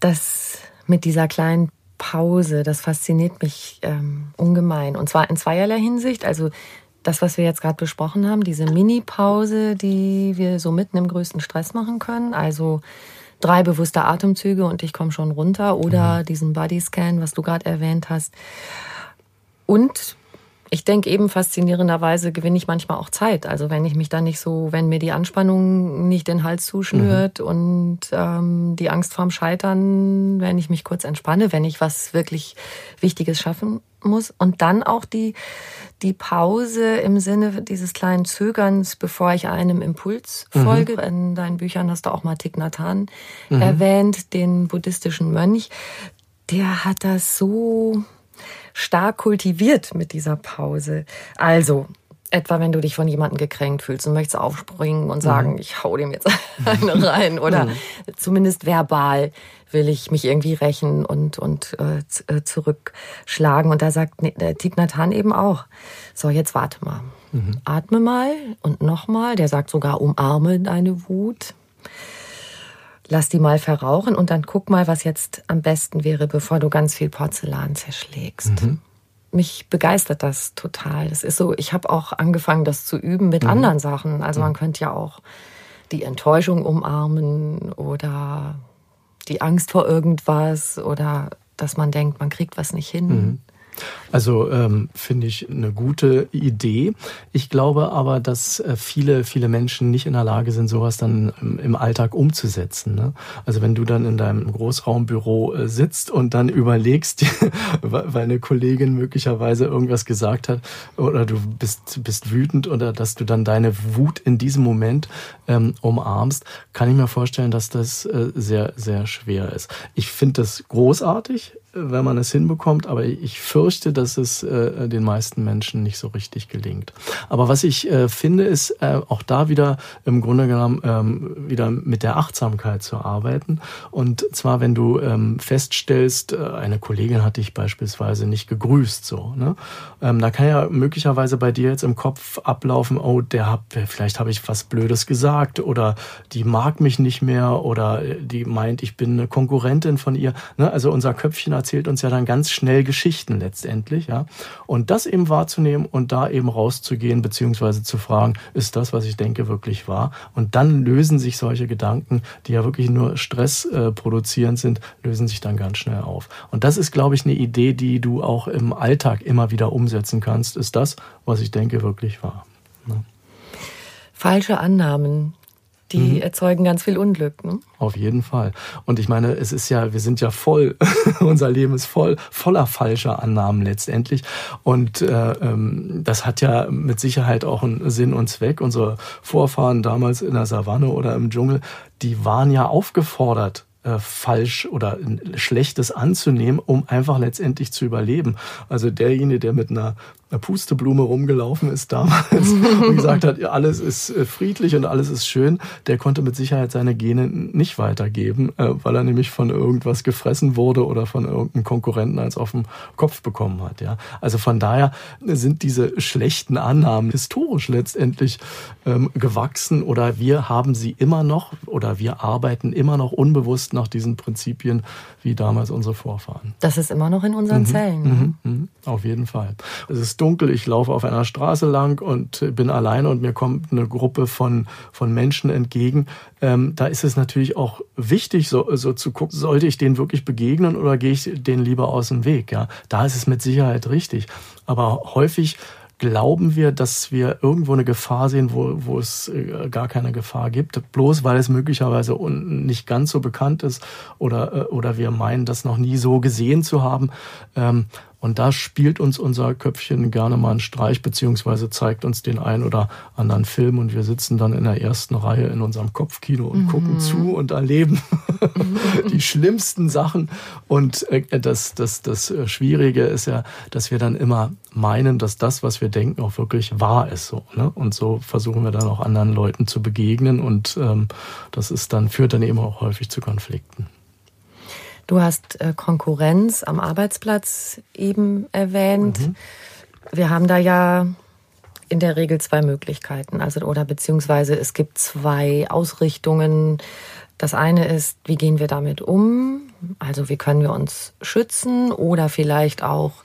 Das mit dieser kleinen Pause, das fasziniert mich ähm, ungemein. Und zwar in zweierlei Hinsicht. Also das, was wir jetzt gerade besprochen haben, diese Mini-Pause, die wir so mitten im größten Stress machen können. Also drei bewusste Atemzüge und ich komme schon runter. Oder mhm. diesen Bodyscan, was du gerade erwähnt hast. Und ich denke eben faszinierenderweise gewinne ich manchmal auch Zeit. Also wenn ich mich dann nicht so, wenn mir die Anspannung nicht den Hals zuschnürt mhm. und ähm, die Angst vorm Scheitern, wenn ich mich kurz entspanne, wenn ich was wirklich Wichtiges schaffen muss. Und dann auch die, die Pause im Sinne dieses kleinen Zögerns, bevor ich einem Impuls mhm. folge. In deinen Büchern hast du auch mal Thich Nhat Hanh mhm. erwähnt, den buddhistischen Mönch. Der hat das so stark kultiviert mit dieser Pause. Also, etwa wenn du dich von jemandem gekränkt fühlst und möchtest aufspringen und sagen, mhm. ich hau dem jetzt eine rein oder mhm. zumindest verbal will ich mich irgendwie rächen und, und äh, äh zurückschlagen. Und da sagt äh, Hanh eben auch, so jetzt warte mal, mhm. atme mal und nochmal. Der sagt sogar, umarme deine Wut lass die mal verrauchen und dann guck mal, was jetzt am besten wäre, bevor du ganz viel Porzellan zerschlägst. Mhm. Mich begeistert das total. Das ist so, ich habe auch angefangen, das zu üben mit mhm. anderen Sachen. Also man mhm. könnte ja auch die Enttäuschung umarmen oder die Angst vor irgendwas oder dass man denkt, man kriegt was nicht hin. Also ähm, finde ich eine gute Idee. Ich glaube aber, dass äh, viele, viele Menschen nicht in der Lage sind, sowas dann im Alltag umzusetzen. Ne? Also wenn du dann in deinem Großraumbüro äh, sitzt und dann überlegst, weil eine Kollegin möglicherweise irgendwas gesagt hat oder du bist, bist wütend oder dass du dann deine Wut in diesem Moment ähm, umarmst, kann ich mir vorstellen, dass das äh, sehr, sehr schwer ist. Ich finde das großartig wenn man es hinbekommt, aber ich fürchte, dass es äh, den meisten Menschen nicht so richtig gelingt. Aber was ich äh, finde, ist äh, auch da wieder im Grunde genommen ähm, wieder mit der Achtsamkeit zu arbeiten. Und zwar, wenn du ähm, feststellst, äh, eine Kollegin hat dich beispielsweise nicht gegrüßt, so, ne? Ähm, da kann ja möglicherweise bei dir jetzt im Kopf ablaufen, oh, der hat, vielleicht habe ich was Blödes gesagt oder die mag mich nicht mehr oder äh, die meint, ich bin eine Konkurrentin von ihr. Ne? Also unser Köpfchen erzählt uns ja dann ganz schnell Geschichten letztendlich, ja. Und das eben wahrzunehmen und da eben rauszugehen, beziehungsweise zu fragen, ist das, was ich denke, wirklich wahr? Und dann lösen sich solche Gedanken, die ja wirklich nur Stress äh, produzierend sind, lösen sich dann ganz schnell auf. Und das ist, glaube ich, eine Idee, die du auch im Alltag immer wieder umsetzen kannst. Ist das, was ich denke, wirklich wahr? Ne? Falsche Annahmen, die mhm. erzeugen ganz viel Unglück. Ne? Auf jeden Fall. Und ich meine, es ist ja, wir sind ja voll, unser Leben ist voll, voller falscher Annahmen letztendlich. Und äh, ähm, das hat ja mit Sicherheit auch einen Sinn und Zweck. Unsere Vorfahren damals in der Savanne oder im Dschungel, die waren ja aufgefordert, äh, falsch oder Schlechtes anzunehmen, um einfach letztendlich zu überleben. Also derjenige, der mit einer einer Pusteblume rumgelaufen ist damals und gesagt hat, alles ist äh, friedlich und alles ist schön, der konnte mit Sicherheit seine Gene nicht weitergeben, äh, weil er nämlich von irgendwas gefressen wurde oder von irgendeinem Konkurrenten eins auf den Kopf bekommen hat. Ja, also von daher sind diese schlechten Annahmen historisch letztendlich ähm, gewachsen oder wir haben sie immer noch oder wir arbeiten immer noch unbewusst nach diesen Prinzipien wie damals unsere Vorfahren. Das ist immer noch in unseren mhm, Zellen. Ne? Mhm, mhm, auf jeden Fall. Es ist dunkel, ich laufe auf einer Straße lang und bin alleine und mir kommt eine Gruppe von, von Menschen entgegen. Ähm, da ist es natürlich auch wichtig, so, so zu gucken, sollte ich denen wirklich begegnen oder gehe ich denen lieber aus dem Weg? Ja, da ist es mit Sicherheit richtig. Aber häufig glauben wir, dass wir irgendwo eine Gefahr sehen, wo, wo es äh, gar keine Gefahr gibt, bloß weil es möglicherweise nicht ganz so bekannt ist oder, äh, oder wir meinen, das noch nie so gesehen zu haben. Und da spielt uns unser Köpfchen gerne mal einen Streich, beziehungsweise zeigt uns den ein oder anderen Film und wir sitzen dann in der ersten Reihe in unserem Kopfkino und mhm. gucken zu und erleben die schlimmsten Sachen. Und äh, das, das, das Schwierige ist ja, dass wir dann immer meinen, dass das, was wir denken, auch wirklich wahr ist. So, ne? Und so versuchen wir dann auch anderen Leuten zu begegnen und ähm, das ist dann, führt dann eben auch häufig zu Konflikten. Du hast äh, Konkurrenz am Arbeitsplatz eben erwähnt. Mhm. Wir haben da ja in der Regel zwei Möglichkeiten, also oder beziehungsweise es gibt zwei Ausrichtungen. Das eine ist, wie gehen wir damit um? Also wie können wir uns schützen oder vielleicht auch,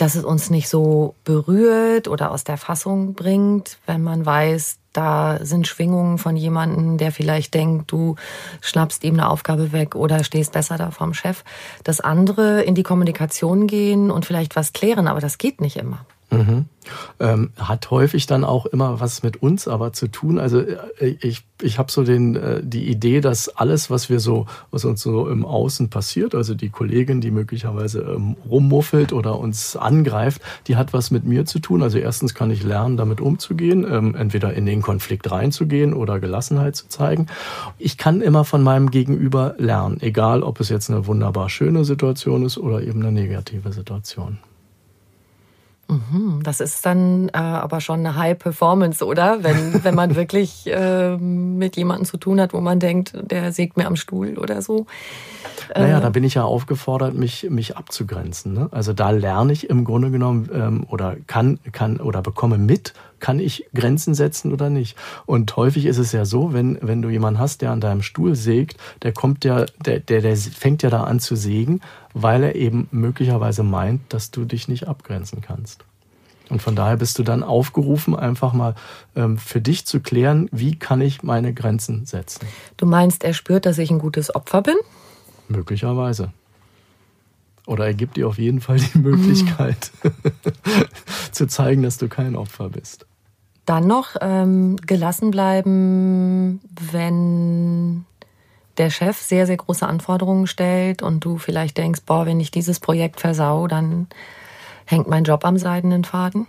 dass es uns nicht so berührt oder aus der Fassung bringt, wenn man weiß, da sind Schwingungen von jemandem, der vielleicht denkt, du schnappst ihm eine Aufgabe weg oder stehst besser da vom Chef. Das andere in die Kommunikation gehen und vielleicht was klären, aber das geht nicht immer. Mhm. Ähm, hat häufig dann auch immer was mit uns aber zu tun. Also äh, ich, ich habe so den, äh, die Idee, dass alles, was wir so, was uns so im Außen passiert, also die Kollegin, die möglicherweise ähm, rummuffelt oder uns angreift, die hat was mit mir zu tun. Also erstens kann ich lernen, damit umzugehen, ähm, entweder in den Konflikt reinzugehen oder Gelassenheit zu zeigen. Ich kann immer von meinem Gegenüber lernen, egal ob es jetzt eine wunderbar schöne Situation ist oder eben eine negative Situation. Mhm, das ist dann äh, aber schon eine High Performance, oder? Wenn, wenn man wirklich äh, mit jemandem zu tun hat, wo man denkt, der sägt mir am Stuhl oder so. Naja, äh, da bin ich ja aufgefordert, mich, mich abzugrenzen. Ne? Also da lerne ich im Grunde genommen ähm, oder kann, kann oder bekomme mit, kann ich Grenzen setzen oder nicht. Und häufig ist es ja so, wenn, wenn du jemanden hast, der an deinem Stuhl sägt, der kommt ja, der, der, der fängt ja da an zu sägen, weil er eben möglicherweise meint, dass du dich nicht abgrenzen kannst. Und von daher bist du dann aufgerufen, einfach mal ähm, für dich zu klären, wie kann ich meine Grenzen setzen. Du meinst, er spürt, dass ich ein gutes Opfer bin? Möglicherweise. Oder er gibt dir auf jeden Fall die Möglichkeit, zu zeigen, dass du kein Opfer bist. Dann noch ähm, gelassen bleiben, wenn der Chef sehr, sehr große Anforderungen stellt und du vielleicht denkst, boah, wenn ich dieses Projekt versau, dann hängt mein Job am seidenen Faden?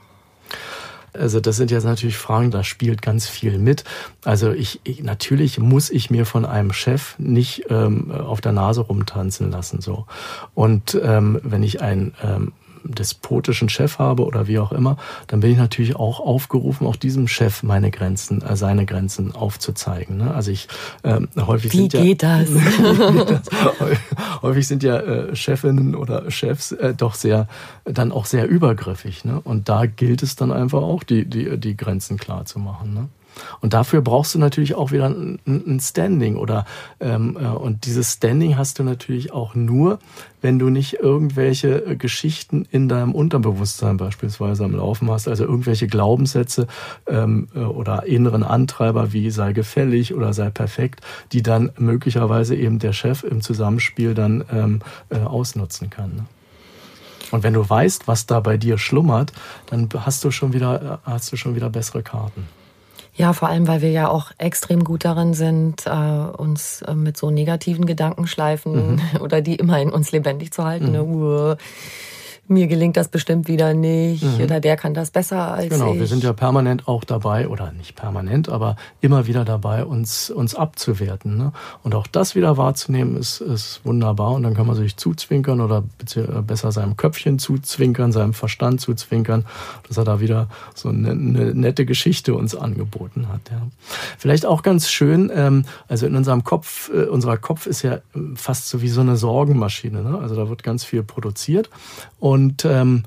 Also das sind jetzt natürlich Fragen, da spielt ganz viel mit. Also ich, ich natürlich muss ich mir von einem Chef nicht ähm, auf der Nase rumtanzen lassen so. Und ähm, wenn ich ein ähm, despotischen Chef habe oder wie auch immer, dann bin ich natürlich auch aufgerufen, auch diesem Chef meine Grenzen, äh, seine Grenzen aufzuzeigen. Ne? Also ich ähm, häufig wie sind ja, geht das? häufig sind ja äh, Chefinnen oder Chefs äh, doch sehr dann auch sehr übergriffig. Ne? Und da gilt es dann einfach auch, die die die Grenzen klar zu machen. Ne? Und dafür brauchst du natürlich auch wieder ein, ein Standing oder ähm, äh, und dieses Standing hast du natürlich auch nur, wenn du nicht irgendwelche äh, Geschichten in deinem Unterbewusstsein beispielsweise am Laufen hast, also irgendwelche Glaubenssätze ähm, äh, oder inneren Antreiber wie sei gefällig oder sei perfekt, die dann möglicherweise eben der Chef im Zusammenspiel dann ähm, äh, ausnutzen kann. Ne? Und wenn du weißt, was da bei dir schlummert, dann hast du schon wieder, äh, hast du schon wieder bessere Karten. Ja, vor allem, weil wir ja auch extrem gut darin sind, äh, uns äh, mit so negativen Gedankenschleifen mhm. oder die immer in uns lebendig zu halten. Ne? Mhm. Ne? Mir gelingt das bestimmt wieder nicht mhm. oder der kann das besser als genau, ich. Genau, wir sind ja permanent auch dabei, oder nicht permanent, aber immer wieder dabei, uns, uns abzuwerten. Ne? Und auch das wieder wahrzunehmen, ist, ist wunderbar. Und dann kann man sich zuzwinkern oder besser seinem Köpfchen zuzwinkern, seinem Verstand zuzwinkern, dass er da wieder so eine, eine nette Geschichte uns angeboten hat. Ja. Vielleicht auch ganz schön, ähm, also in unserem Kopf, äh, unser Kopf ist ja fast so wie so eine Sorgenmaschine. Ne? Also da wird ganz viel produziert. Und und ähm,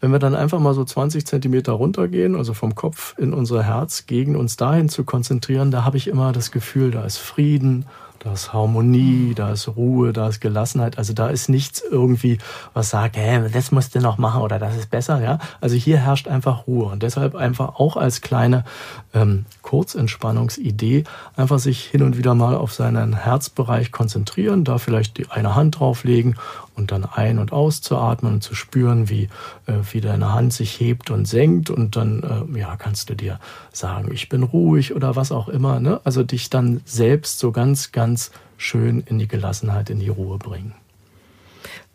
wenn wir dann einfach mal so 20 Zentimeter runtergehen, also vom Kopf in unser Herz, gegen uns dahin zu konzentrieren, da habe ich immer das Gefühl, da ist Frieden, da ist Harmonie, da ist Ruhe, da ist Gelassenheit. Also da ist nichts irgendwie, was sagt, hey, das musst du noch machen oder das ist besser. Ja, also hier herrscht einfach Ruhe und deshalb einfach auch als kleine ähm, Kurzentspannungsidee einfach sich hin und wieder mal auf seinen Herzbereich konzentrieren, da vielleicht die eine Hand drauflegen und dann ein- und auszuatmen und zu spüren, wie, äh, wie deine Hand sich hebt und senkt und dann äh, ja, kannst du dir sagen, ich bin ruhig oder was auch immer. Ne? Also dich dann selbst so ganz, ganz schön in die Gelassenheit, in die Ruhe bringen.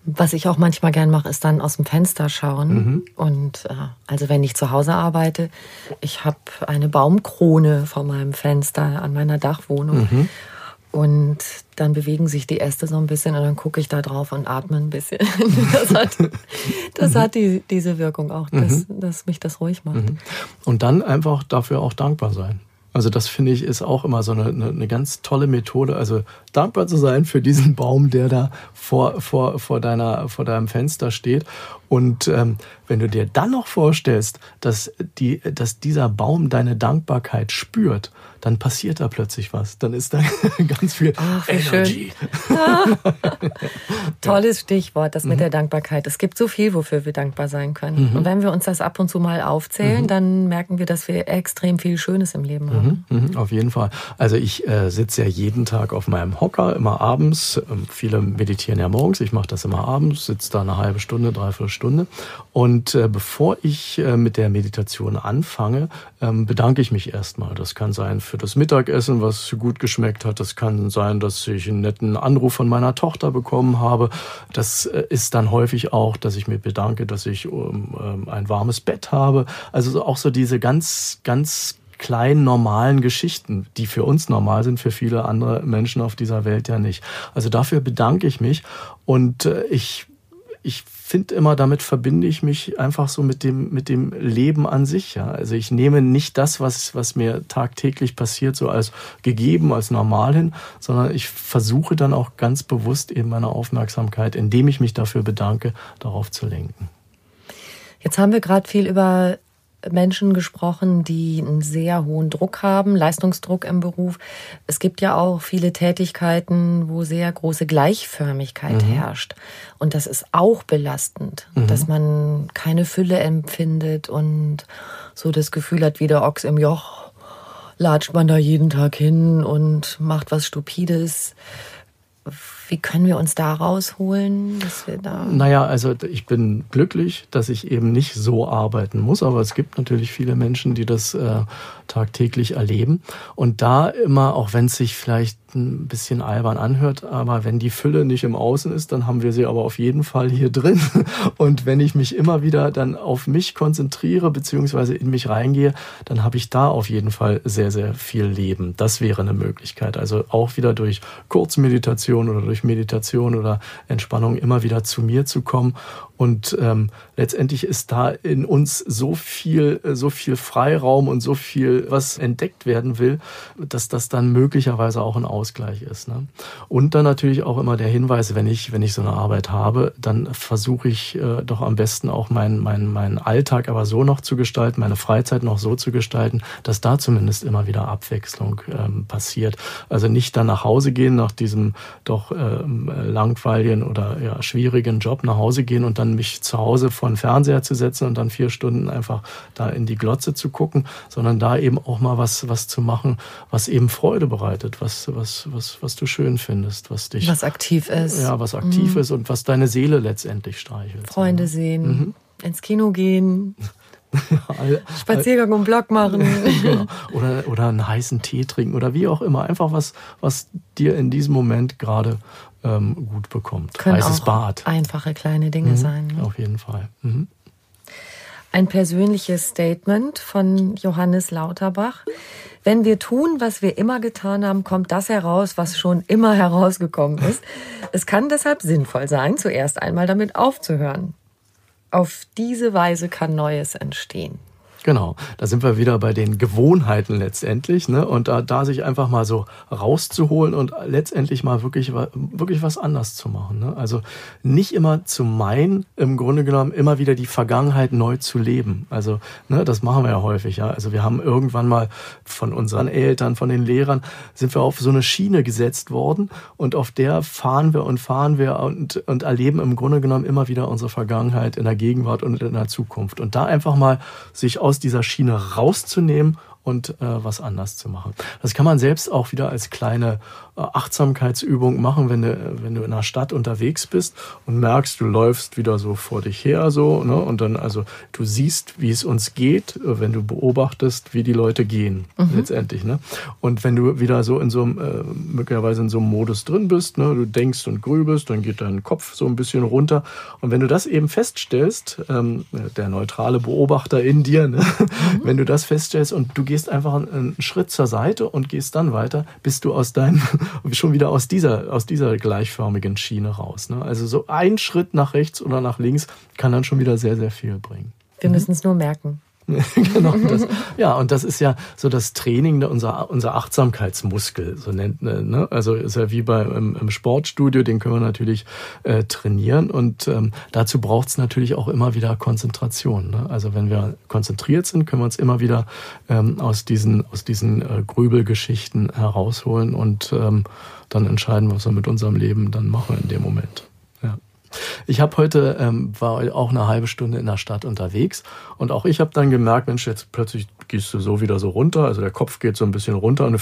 Was ich auch manchmal gern mache, ist dann aus dem Fenster schauen. Mhm. Und äh, also wenn ich zu Hause arbeite, ich habe eine Baumkrone vor meinem Fenster an meiner Dachwohnung. Mhm. Und dann bewegen sich die Äste so ein bisschen und dann gucke ich da drauf und atme ein bisschen. Das hat, das hat die, diese Wirkung auch, dass, mhm. dass mich das ruhig macht. Mhm. Und dann einfach dafür auch dankbar sein. Also das finde ich ist auch immer so eine, eine, eine, ganz tolle Methode. Also dankbar zu sein für diesen Baum, der da vor, vor, vor, deiner, vor deinem Fenster steht. Und ähm, wenn du dir dann noch vorstellst, dass, die, dass dieser Baum deine Dankbarkeit spürt, dann passiert da plötzlich was. Dann ist da ganz viel Ach, Energy. Tolles Stichwort, das mit mhm. der Dankbarkeit. Es gibt so viel, wofür wir dankbar sein können. Mhm. Und wenn wir uns das ab und zu mal aufzählen, mhm. dann merken wir, dass wir extrem viel Schönes im Leben haben. Mhm. Mhm. Auf jeden Fall. Also ich äh, sitze ja jeden Tag auf meinem Hocker, immer abends. Ähm, viele meditieren ja morgens. Ich mache das immer abends, sitze da eine halbe Stunde, dreiviertel Stunde. Und äh, bevor ich äh, mit der Meditation anfange, ähm, bedanke ich mich erstmal. Das kann sein für das Mittagessen, was gut geschmeckt hat. Das kann sein, dass ich einen netten Anruf von meiner Tochter bekommen habe. Das äh, ist dann häufig auch, dass ich mir bedanke, dass ich ähm, ein warmes Bett habe. Also auch so diese ganz, ganz kleinen normalen Geschichten, die für uns normal sind, für viele andere Menschen auf dieser Welt ja nicht. Also dafür bedanke ich mich und äh, ich ich finde immer, damit verbinde ich mich einfach so mit dem, mit dem Leben an sich. Ja. Also ich nehme nicht das, was, was mir tagtäglich passiert, so als gegeben, als normal hin, sondern ich versuche dann auch ganz bewusst eben meine Aufmerksamkeit, indem ich mich dafür bedanke, darauf zu lenken. Jetzt haben wir gerade viel über Menschen gesprochen, die einen sehr hohen Druck haben, Leistungsdruck im Beruf. Es gibt ja auch viele Tätigkeiten, wo sehr große Gleichförmigkeit mhm. herrscht. Und das ist auch belastend, mhm. dass man keine Fülle empfindet und so das Gefühl hat, wie der Ochs im Joch, latscht man da jeden Tag hin und macht was Stupides. Wie können wir uns da rausholen, dass wir da. Naja, also ich bin glücklich, dass ich eben nicht so arbeiten muss, aber es gibt natürlich viele Menschen, die das äh, tagtäglich erleben. Und da immer, auch wenn es sich vielleicht ein bisschen albern anhört, aber wenn die Fülle nicht im Außen ist, dann haben wir sie aber auf jeden Fall hier drin. Und wenn ich mich immer wieder dann auf mich konzentriere, beziehungsweise in mich reingehe, dann habe ich da auf jeden Fall sehr, sehr viel Leben. Das wäre eine Möglichkeit. Also auch wieder durch Kurzmeditation oder durch Meditation oder Entspannung immer wieder zu mir zu kommen und ähm, letztendlich ist da in uns so viel, so viel Freiraum und so viel, was entdeckt werden will, dass das dann möglicherweise auch ein Ausgleich ist. Ne? Und dann natürlich auch immer der Hinweis, wenn ich, wenn ich so eine Arbeit habe, dann versuche ich äh, doch am besten auch meinen mein, mein Alltag aber so noch zu gestalten, meine Freizeit noch so zu gestalten, dass da zumindest immer wieder Abwechslung ähm, passiert. Also nicht dann nach Hause gehen, nach diesem doch ähm, langweiligen oder ja, schwierigen Job nach Hause gehen und dann mich zu Hause vor den Fernseher zu setzen und dann vier Stunden einfach da in die Glotze zu gucken, sondern da eben auch mal was, was zu machen, was eben Freude bereitet, was, was, was, was du schön findest, was dich. Was aktiv ist. Ja, was aktiv mhm. ist und was deine Seele letztendlich streichelt. Freunde sehen, mhm. ins Kino gehen. Spaziergang um Block machen. genau. oder, oder einen heißen Tee trinken oder wie auch immer. Einfach was, was dir in diesem Moment gerade ähm, gut bekommt. Können Heißes auch Bad. Einfache kleine Dinge mhm, sein. Ne? Auf jeden Fall. Mhm. Ein persönliches Statement von Johannes Lauterbach. Wenn wir tun, was wir immer getan haben, kommt das heraus, was schon immer herausgekommen ist. Es kann deshalb sinnvoll sein, zuerst einmal damit aufzuhören. Auf diese Weise kann Neues entstehen. Genau, da sind wir wieder bei den Gewohnheiten letztendlich, ne? Und da, da sich einfach mal so rauszuholen und letztendlich mal wirklich, wirklich was anders zu machen. Ne? Also nicht immer zu meinen, im Grunde genommen immer wieder die Vergangenheit neu zu leben. Also, ne, das machen wir ja häufig, ja. Also wir haben irgendwann mal von unseren Eltern, von den Lehrern, sind wir auf so eine Schiene gesetzt worden und auf der fahren wir und fahren wir und, und erleben im Grunde genommen immer wieder unsere Vergangenheit in der Gegenwart und in der Zukunft. Und da einfach mal sich aus dieser Schiene rauszunehmen und äh, was anders zu machen. Das kann man selbst auch wieder als kleine äh, Achtsamkeitsübung machen, wenn du, wenn du in einer Stadt unterwegs bist und merkst, du läufst wieder so vor dich her, so, ne? Und dann, also du siehst, wie es uns geht, äh, wenn du beobachtest, wie die Leute gehen, mhm. letztendlich, ne? Und wenn du wieder so in so einem, äh, möglicherweise in so einem Modus drin bist, ne, du denkst und grübelst, dann geht dein Kopf so ein bisschen runter. Und wenn du das eben feststellst, ähm, der neutrale Beobachter in dir, ne? Mhm. wenn du das feststellst und du gehst einfach einen, Schritt zur Seite und gehst dann weiter, bist du aus deinem schon wieder aus dieser, aus dieser gleichförmigen Schiene raus. Ne? Also so ein Schritt nach rechts oder nach links kann dann schon wieder sehr, sehr viel bringen. Wir müssen es nur merken. genau. Das, ja, und das ist ja so das Training, unser, unser Achtsamkeitsmuskel, so nennt ne? Also ist ja wie bei im, im Sportstudio, den können wir natürlich äh, trainieren. Und ähm, dazu braucht es natürlich auch immer wieder Konzentration. Ne? Also wenn wir konzentriert sind, können wir uns immer wieder ähm, aus diesen, aus diesen äh, Grübelgeschichten herausholen und ähm, dann entscheiden, was wir mit unserem Leben dann machen in dem Moment. Ich habe heute ähm, war auch eine halbe Stunde in der Stadt unterwegs und auch ich habe dann gemerkt, Mensch, jetzt plötzlich gehst du so wieder so runter, also der Kopf geht so ein bisschen runter und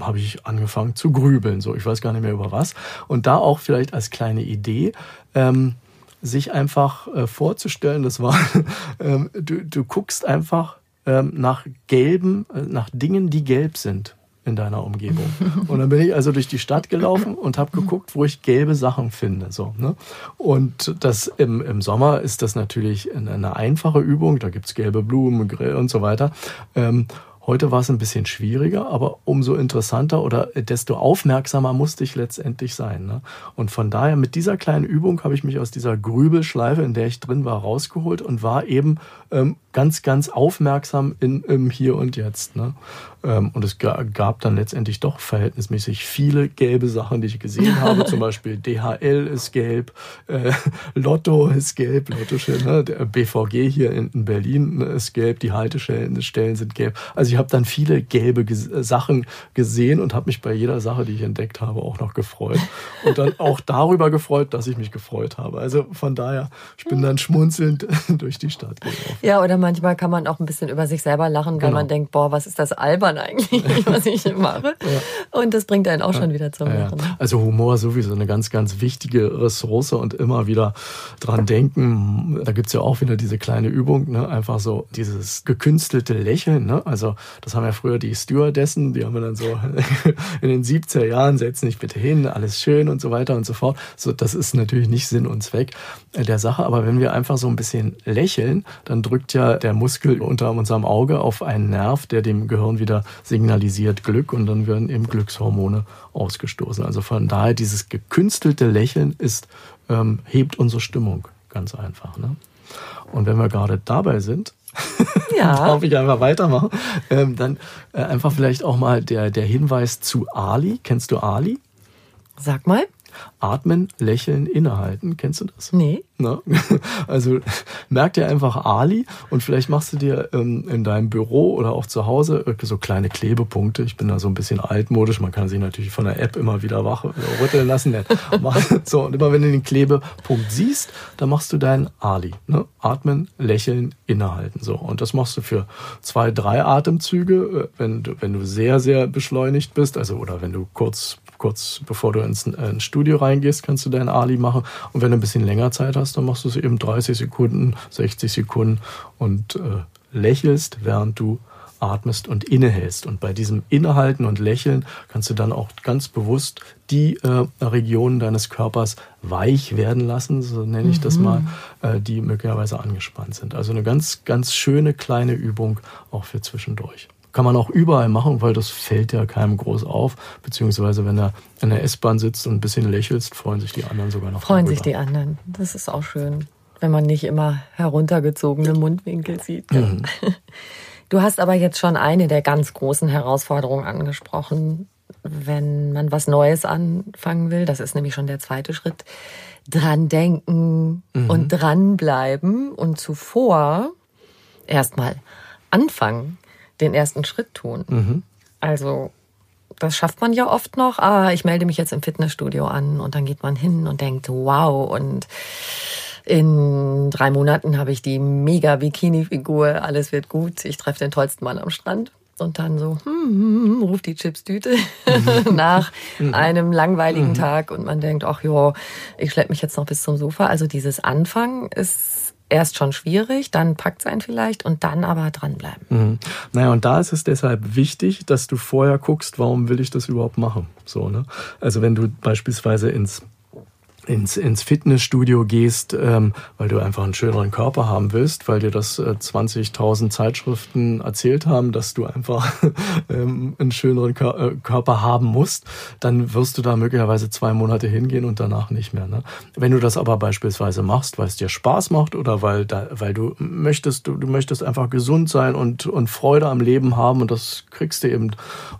habe ich angefangen zu grübeln, so. Ich weiß gar nicht mehr über was. Und da auch vielleicht als kleine Idee. Ähm, sich einfach äh, vorzustellen, das war, ähm, du, du guckst einfach ähm, nach gelben, äh, nach Dingen, die gelb sind in deiner Umgebung. Und dann bin ich also durch die Stadt gelaufen und habe geguckt, wo ich gelbe Sachen finde. So, ne? Und das im, im Sommer ist das natürlich eine einfache Übung. Da gibt's gelbe Blumen, Grill und so weiter. Ähm, Heute war es ein bisschen schwieriger, aber umso interessanter oder desto aufmerksamer musste ich letztendlich sein. Ne? Und von daher mit dieser kleinen Übung habe ich mich aus dieser Grübelschleife, in der ich drin war, rausgeholt und war eben ähm, ganz, ganz aufmerksam in, im Hier und Jetzt. Ne? Ähm, und es gab dann letztendlich doch verhältnismäßig viele gelbe Sachen, die ich gesehen habe. Zum Beispiel DHL ist gelb, äh, Lotto ist gelb, Lotto ne? der BVG hier in, in Berlin ist gelb, die Haltestellen Stellen sind gelb. Also ich habe dann viele gelbe Ges Sachen gesehen und habe mich bei jeder Sache, die ich entdeckt habe, auch noch gefreut. Und dann auch darüber gefreut, dass ich mich gefreut habe. Also von daher, ich bin dann schmunzelnd durch die Stadt gelaufen. Ja, oder manchmal kann man auch ein bisschen über sich selber lachen, weil genau. man denkt, boah, was ist das albern eigentlich, was ich mache. Ja. Und das bringt einen auch schon wieder zum Lachen. Ja. Also Humor sowieso eine ganz, ganz wichtige Ressource und immer wieder dran denken. Da gibt's ja auch wieder diese kleine Übung, ne? einfach so dieses gekünstelte Lächeln. Ne? Also das haben ja früher die Stewardessen, die haben wir dann so in den 70er Jahren, setzen dich bitte hin, alles schön und so weiter und so fort. So, das ist natürlich nicht Sinn und Zweck der Sache, aber wenn wir einfach so ein bisschen lächeln, dann drückt ja der Muskel unter unserem Auge auf einen Nerv, der dem Gehirn wieder signalisiert Glück und dann werden eben Glückshormone ausgestoßen. Also von daher dieses gekünstelte Lächeln ist ähm, hebt unsere Stimmung ganz einfach. Ne? Und wenn wir gerade dabei sind, ja. darf ich einfach weitermachen, ähm, dann äh, einfach vielleicht auch mal der, der Hinweis zu Ali. Kennst du Ali? Sag mal. Atmen, lächeln, innehalten. Kennst du das? Nee. Na? Also merk dir einfach Ali und vielleicht machst du dir ähm, in deinem Büro oder auch zu Hause so kleine Klebepunkte. Ich bin da so ein bisschen altmodisch. Man kann sich natürlich von der App immer wieder wach äh, rütteln lassen. so, und immer wenn du den Klebepunkt siehst, dann machst du deinen Ali. Ne? Atmen, lächeln, innehalten. So. Und das machst du für zwei, drei Atemzüge, äh, wenn du, wenn du sehr, sehr beschleunigt bist, also oder wenn du kurz kurz bevor du ins, äh, ins Studio reingehst, kannst du dein Ali machen. Und wenn du ein bisschen länger Zeit hast, dann machst du es eben 30 Sekunden, 60 Sekunden und äh, lächelst, während du atmest und innehältst. Und bei diesem Innehalten und Lächeln kannst du dann auch ganz bewusst die äh, Regionen deines Körpers weich werden lassen, so nenne ich mhm. das mal, äh, die möglicherweise angespannt sind. Also eine ganz, ganz schöne kleine Übung auch für zwischendurch. Kann man auch überall machen, weil das fällt ja keinem groß auf. Beziehungsweise wenn er in der S-Bahn sitzt und ein bisschen lächelst, freuen sich die anderen sogar noch. Freuen darüber. sich die anderen. Das ist auch schön, wenn man nicht immer heruntergezogene Mundwinkel sieht. Mhm. Du hast aber jetzt schon eine der ganz großen Herausforderungen angesprochen, wenn man was Neues anfangen will. Das ist nämlich schon der zweite Schritt. Dran denken mhm. und dranbleiben und zuvor erstmal anfangen den ersten Schritt tun. Mhm. Also das schafft man ja oft noch. Ah, ich melde mich jetzt im Fitnessstudio an und dann geht man hin und denkt, wow, und in drei Monaten habe ich die mega Bikini-Figur, alles wird gut, ich treffe den tollsten Mann am Strand. Und dann so, hm, hm, ruft die Chipstüte nach mhm. einem langweiligen mhm. Tag und man denkt, ach ja, ich schleppe mich jetzt noch bis zum Sofa. Also dieses Anfangen ist erst schon schwierig, dann packt es einen vielleicht und dann aber dranbleiben. Mhm. Naja, und da ist es deshalb wichtig, dass du vorher guckst, warum will ich das überhaupt machen. So, ne? Also wenn du beispielsweise ins ins, ins Fitnessstudio gehst, ähm, weil du einfach einen schöneren Körper haben willst, weil dir das äh, 20.000 Zeitschriften erzählt haben, dass du einfach ähm, einen schöneren Kör äh, Körper haben musst, dann wirst du da möglicherweise zwei Monate hingehen und danach nicht mehr. Ne? Wenn du das aber beispielsweise machst, weil es dir Spaß macht oder weil, da, weil du möchtest, du, du möchtest einfach gesund sein und, und Freude am Leben haben und das kriegst du eben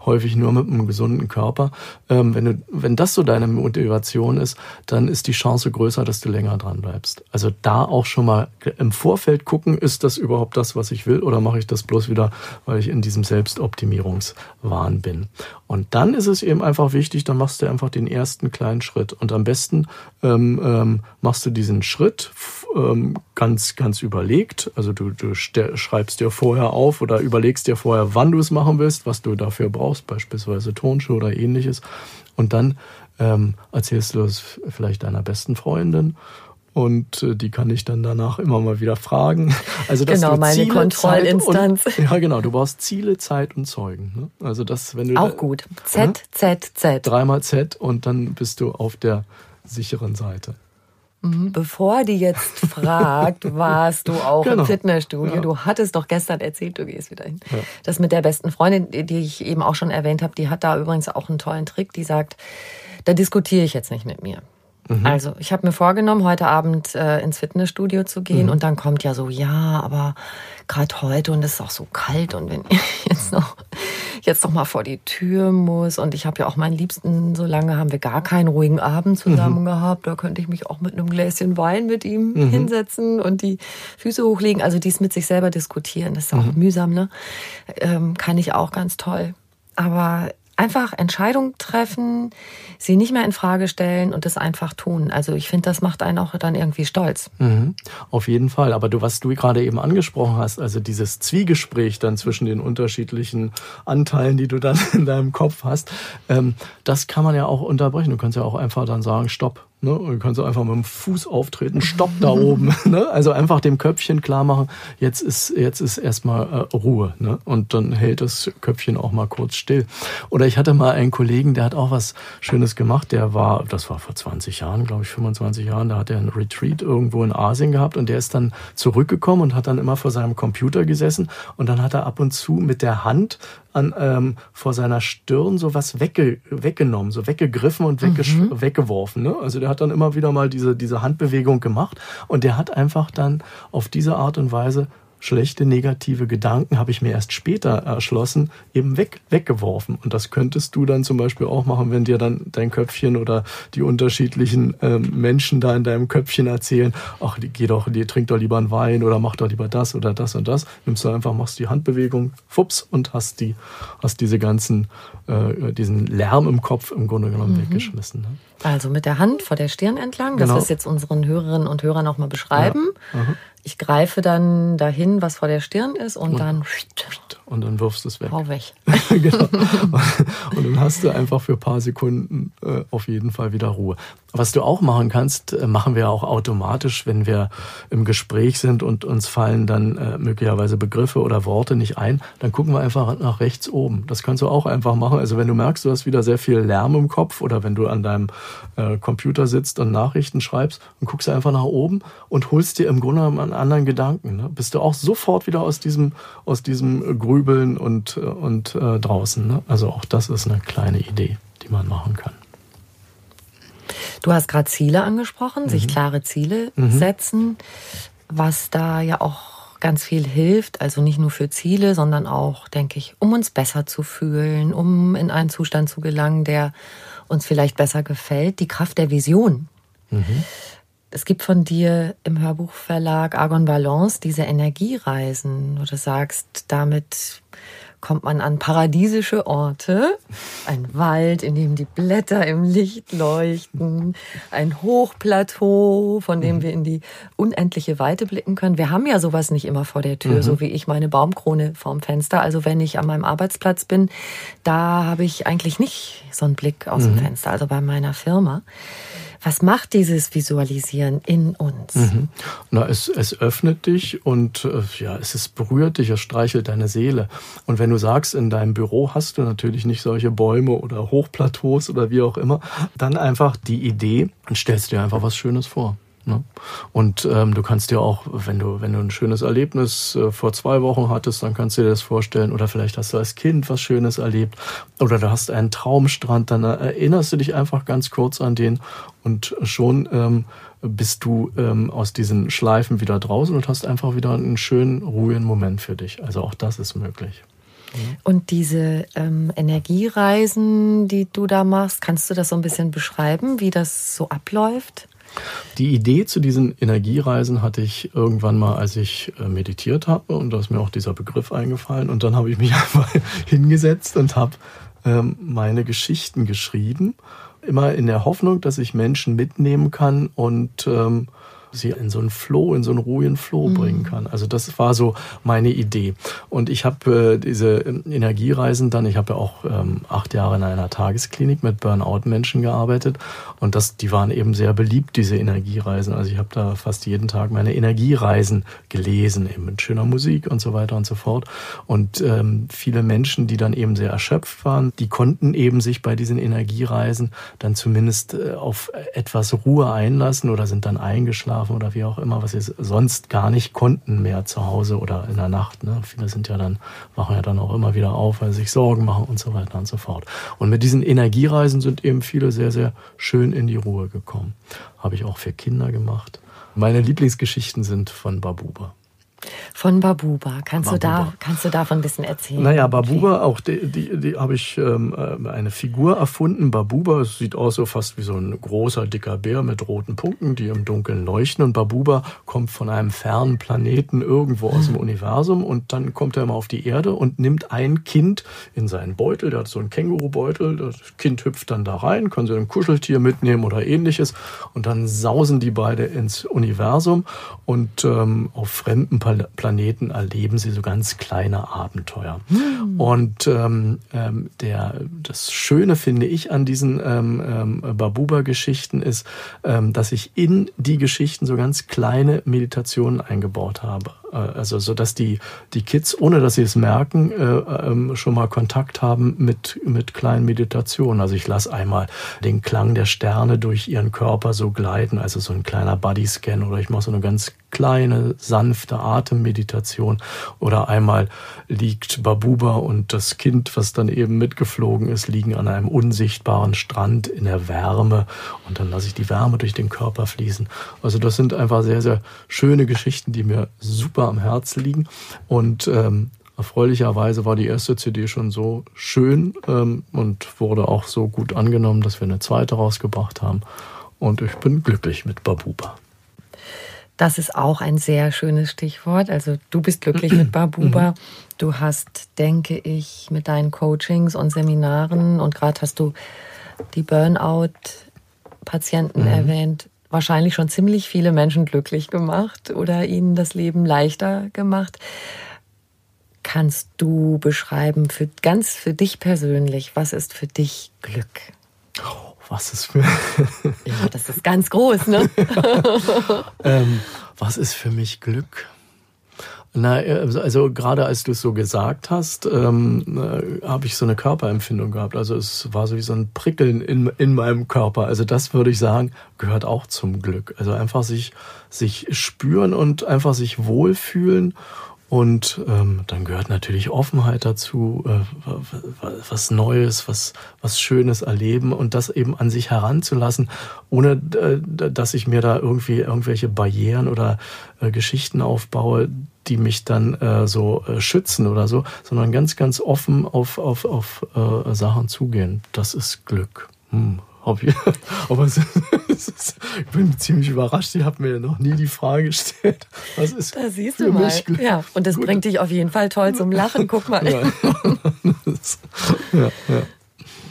häufig nur mit einem gesunden Körper. Ähm, wenn, du, wenn das so deine Motivation ist, dann ist die Chance größer, dass du länger dran bleibst. Also da auch schon mal im Vorfeld gucken, ist das überhaupt das, was ich will, oder mache ich das bloß wieder, weil ich in diesem Selbstoptimierungswahn bin. Und dann ist es eben einfach wichtig, dann machst du einfach den ersten kleinen Schritt. Und am besten ähm, ähm, machst du diesen Schritt ähm, ganz, ganz überlegt. Also du, du schreibst dir vorher auf oder überlegst dir vorher, wann du es machen willst, was du dafür brauchst, beispielsweise Tonschuhe oder ähnliches. Und dann ähm, erzählst du es vielleicht deiner besten Freundin und äh, die kann ich dann danach immer mal wieder fragen. Also dass genau, du meine Ziele, Kontrollinstanz. Und, ja, genau. Du brauchst Ziele, Zeit und Zeugen. Ne? Also das, wenn du auch gut. Z, ne? Z, Z. Dreimal Z und dann bist du auf der sicheren Seite. Mhm. Bevor die jetzt fragt, warst du auch genau. im Fitnessstudio? Ja. Du hattest doch gestern erzählt, du gehst wieder hin. Ja. Das mit der besten Freundin, die ich eben auch schon erwähnt habe, die hat da übrigens auch einen tollen Trick. Die sagt, da diskutiere ich jetzt nicht mit mir. Mhm. Also, ich habe mir vorgenommen, heute Abend äh, ins Fitnessstudio zu gehen mhm. und dann kommt ja so, ja, aber gerade heute und es ist auch so kalt und wenn ich jetzt noch jetzt noch mal vor die Tür muss und ich habe ja auch meinen Liebsten, so lange haben wir gar keinen ruhigen Abend zusammen mhm. gehabt, da könnte ich mich auch mit einem Gläschen Wein mit ihm mhm. hinsetzen und die Füße hochlegen, also dies mit sich selber diskutieren, das ist auch mhm. mühsam, ne? Ähm, kann ich auch ganz toll. Aber einfach Entscheidungen treffen, sie nicht mehr in Frage stellen und es einfach tun. Also ich finde, das macht einen auch dann irgendwie stolz. Mhm. Auf jeden Fall. Aber du, was du gerade eben angesprochen hast, also dieses Zwiegespräch dann zwischen den unterschiedlichen Anteilen, die du dann in deinem Kopf hast, ähm, das kann man ja auch unterbrechen. Du kannst ja auch einfach dann sagen, stopp, Ne? Du kannst einfach mit dem Fuß auftreten, stopp da oben. Ne? Also einfach dem Köpfchen klar machen, jetzt ist, jetzt ist erstmal äh, Ruhe. Ne? Und dann hält das Köpfchen auch mal kurz still. Oder ich hatte mal einen Kollegen, der hat auch was Schönes gemacht. Der war, das war vor 20 Jahren, glaube ich, 25 Jahren, da hat er einen Retreat irgendwo in Asien gehabt und der ist dann zurückgekommen und hat dann immer vor seinem Computer gesessen und dann hat er ab und zu mit der Hand an, ähm, vor seiner Stirn so was wegge weggenommen, so weggegriffen und mhm. weggeworfen. Ne? Also der hat dann immer wieder mal diese, diese Handbewegung gemacht und der hat einfach dann auf diese Art und Weise schlechte negative Gedanken, habe ich mir erst später erschlossen, eben weg, weggeworfen. Und das könntest du dann zum Beispiel auch machen, wenn dir dann dein Köpfchen oder die unterschiedlichen ähm, Menschen da in deinem Köpfchen erzählen, ach, die, geh doch, die trink doch lieber einen Wein oder mach doch lieber das oder das und das. Nimmst du einfach, machst die Handbewegung, fups, und hast die, hast diese ganzen, äh, diesen Lärm im Kopf im Grunde genommen mhm. weggeschmissen. Ne? Also mit der Hand vor der Stirn entlang, das genau. ist jetzt unseren Hörerinnen und Hörern auch mal beschreiben. Ja. Mhm. Ich greife dann dahin, was vor der Stirn ist und, und dann und dann wirfst du es weg. Hau weg. genau. Und dann hast du einfach für ein paar Sekunden äh, auf jeden Fall wieder Ruhe. Was du auch machen kannst, äh, machen wir auch automatisch, wenn wir im Gespräch sind und uns fallen dann äh, möglicherweise Begriffe oder Worte nicht ein, dann gucken wir einfach nach rechts oben. Das kannst du auch einfach machen. Also wenn du merkst, du hast wieder sehr viel Lärm im Kopf oder wenn du an deinem Computer sitzt und Nachrichten schreibst, dann guckst du einfach nach oben und holst dir im Grunde einen anderen Gedanken. Ne? Bist du auch sofort wieder aus diesem, aus diesem Grübeln und, und äh, draußen. Ne? Also auch das ist eine kleine Idee, die man machen kann. Du hast gerade Ziele angesprochen, mhm. sich klare Ziele mhm. setzen, was da ja auch ganz viel hilft, also nicht nur für Ziele, sondern auch, denke ich, um uns besser zu fühlen, um in einen Zustand zu gelangen, der uns vielleicht besser gefällt, die Kraft der Vision. Mhm. Es gibt von dir im Hörbuchverlag Argon Balance diese Energiereisen, wo du sagst, damit kommt man an paradiesische Orte, ein Wald, in dem die Blätter im Licht leuchten, ein Hochplateau, von dem mhm. wir in die unendliche Weite blicken können. Wir haben ja sowas nicht immer vor der Tür, mhm. so wie ich meine Baumkrone vorm Fenster. Also wenn ich an meinem Arbeitsplatz bin, da habe ich eigentlich nicht so einen Blick aus mhm. dem Fenster, also bei meiner Firma. Was macht dieses Visualisieren in uns? Mhm. Na, es, es öffnet dich und äh, ja, es ist, berührt dich, es streichelt deine Seele. Und wenn du sagst, in deinem Büro hast du natürlich nicht solche Bäume oder Hochplateaus oder wie auch immer, dann einfach die Idee und stellst dir einfach was Schönes vor. Ne? Und ähm, du kannst dir auch, wenn du, wenn du ein schönes Erlebnis äh, vor zwei Wochen hattest, dann kannst du dir das vorstellen. Oder vielleicht hast du als Kind was Schönes erlebt. Oder du hast einen Traumstrand, dann erinnerst du dich einfach ganz kurz an den und schon ähm, bist du ähm, aus diesen Schleifen wieder draußen und hast einfach wieder einen schönen, ruhigen Moment für dich. Also auch das ist möglich. Und diese ähm, Energiereisen, die du da machst, kannst du das so ein bisschen beschreiben, wie das so abläuft? Die Idee zu diesen Energiereisen hatte ich irgendwann mal, als ich äh, meditiert habe und da ist mir auch dieser Begriff eingefallen und dann habe ich mich einfach hingesetzt und habe ähm, meine Geschichten geschrieben, immer in der Hoffnung, dass ich Menschen mitnehmen kann und ähm, sie in so einen Flow, in so einen ruhigen Flow mhm. bringen kann. Also das war so meine Idee. Und ich habe äh, diese Energiereisen dann, ich habe ja auch ähm, acht Jahre in einer Tagesklinik mit Burnout-Menschen gearbeitet und das, die waren eben sehr beliebt, diese Energiereisen. Also ich habe da fast jeden Tag meine Energiereisen gelesen, eben mit schöner Musik und so weiter und so fort. Und ähm, viele Menschen, die dann eben sehr erschöpft waren, die konnten eben sich bei diesen Energiereisen dann zumindest äh, auf etwas Ruhe einlassen oder sind dann eingeschlafen einschlafen oder wie auch immer, was sie sonst gar nicht konnten mehr zu Hause oder in der Nacht. Ne? Viele sind ja dann, wachen ja dann auch immer wieder auf, weil sie sich Sorgen machen und so weiter und so fort. Und mit diesen Energiereisen sind eben viele sehr, sehr schön in die Ruhe gekommen. Habe ich auch für Kinder gemacht. Meine Lieblingsgeschichten sind von Babuba. Von Babuba. Kannst, Babuba. Du, da, kannst du davon ein bisschen erzählen? Naja, Babuba, auch die, die, die habe ich ähm, äh, eine Figur erfunden. Babuba, sieht aus so fast wie so ein großer, dicker Bär mit roten Punkten, die im Dunkeln leuchten. Und Babuba kommt von einem fernen Planeten irgendwo aus dem Universum und dann kommt er immer auf die Erde und nimmt ein Kind in seinen Beutel. Der hat so einen Kängurubeutel. Das Kind hüpft dann da rein, kann sie ein Kuscheltier mitnehmen oder ähnliches. Und dann sausen die beide ins Universum und ähm, auf fremden Planeten Planeten erleben sie so ganz kleine Abenteuer. Mhm. Und ähm, ähm, der, das Schöne finde ich an diesen ähm, ähm, Babuba-Geschichten ist, ähm, dass ich in die Geschichten so ganz kleine Meditationen eingebaut habe. Äh, also so dass die die Kids ohne dass sie es merken äh, ähm, schon mal Kontakt haben mit mit kleinen Meditationen also ich lasse einmal den Klang der Sterne durch ihren Körper so gleiten also so ein kleiner Body Scan oder ich mache so eine ganz kleine sanfte Atemmeditation oder einmal liegt Babuba und das Kind was dann eben mitgeflogen ist liegen an einem unsichtbaren Strand in der Wärme und dann lasse ich die Wärme durch den Körper fließen also das sind einfach sehr sehr schöne Geschichten die mir super am Herzen liegen. Und ähm, erfreulicherweise war die erste CD schon so schön ähm, und wurde auch so gut angenommen, dass wir eine zweite rausgebracht haben. Und ich bin glücklich mit Babuba. Das ist auch ein sehr schönes Stichwort. Also du bist glücklich mit Babuba. Mhm. Du hast, denke ich, mit deinen Coachings und Seminaren und gerade hast du die Burnout-Patienten mhm. erwähnt, wahrscheinlich schon ziemlich viele Menschen glücklich gemacht oder ihnen das Leben leichter gemacht. Kannst du beschreiben, für, ganz für dich persönlich, was ist für dich Glück? Oh, was ist für. ja, das ist ganz groß, ne? ähm, was ist für mich Glück? Na, äh, also gerade als du es so gesagt hast, ähm, äh, habe ich so eine Körperempfindung gehabt. Also es war so wie so ein Prickeln in, in meinem Körper. Also das würde ich sagen, gehört auch zum Glück. Also einfach sich, sich spüren und einfach sich wohlfühlen und ähm, dann gehört natürlich Offenheit dazu, äh, was Neues, was, was Schönes erleben und das eben an sich heranzulassen, ohne äh, dass ich mir da irgendwie irgendwelche Barrieren oder äh, Geschichten aufbaue, die mich dann äh, so äh, schützen oder so, sondern ganz, ganz offen auf, auf, auf äh, Sachen zugehen. Das ist Glück. Hm, Aber es, ist, ich bin ziemlich überrascht. Ich habe mir noch nie die Frage gestellt. Was ist da siehst du mal. Ja, und das Gut. bringt dich auf jeden Fall toll zum Lachen. Guck mal. Ja, ja, ja.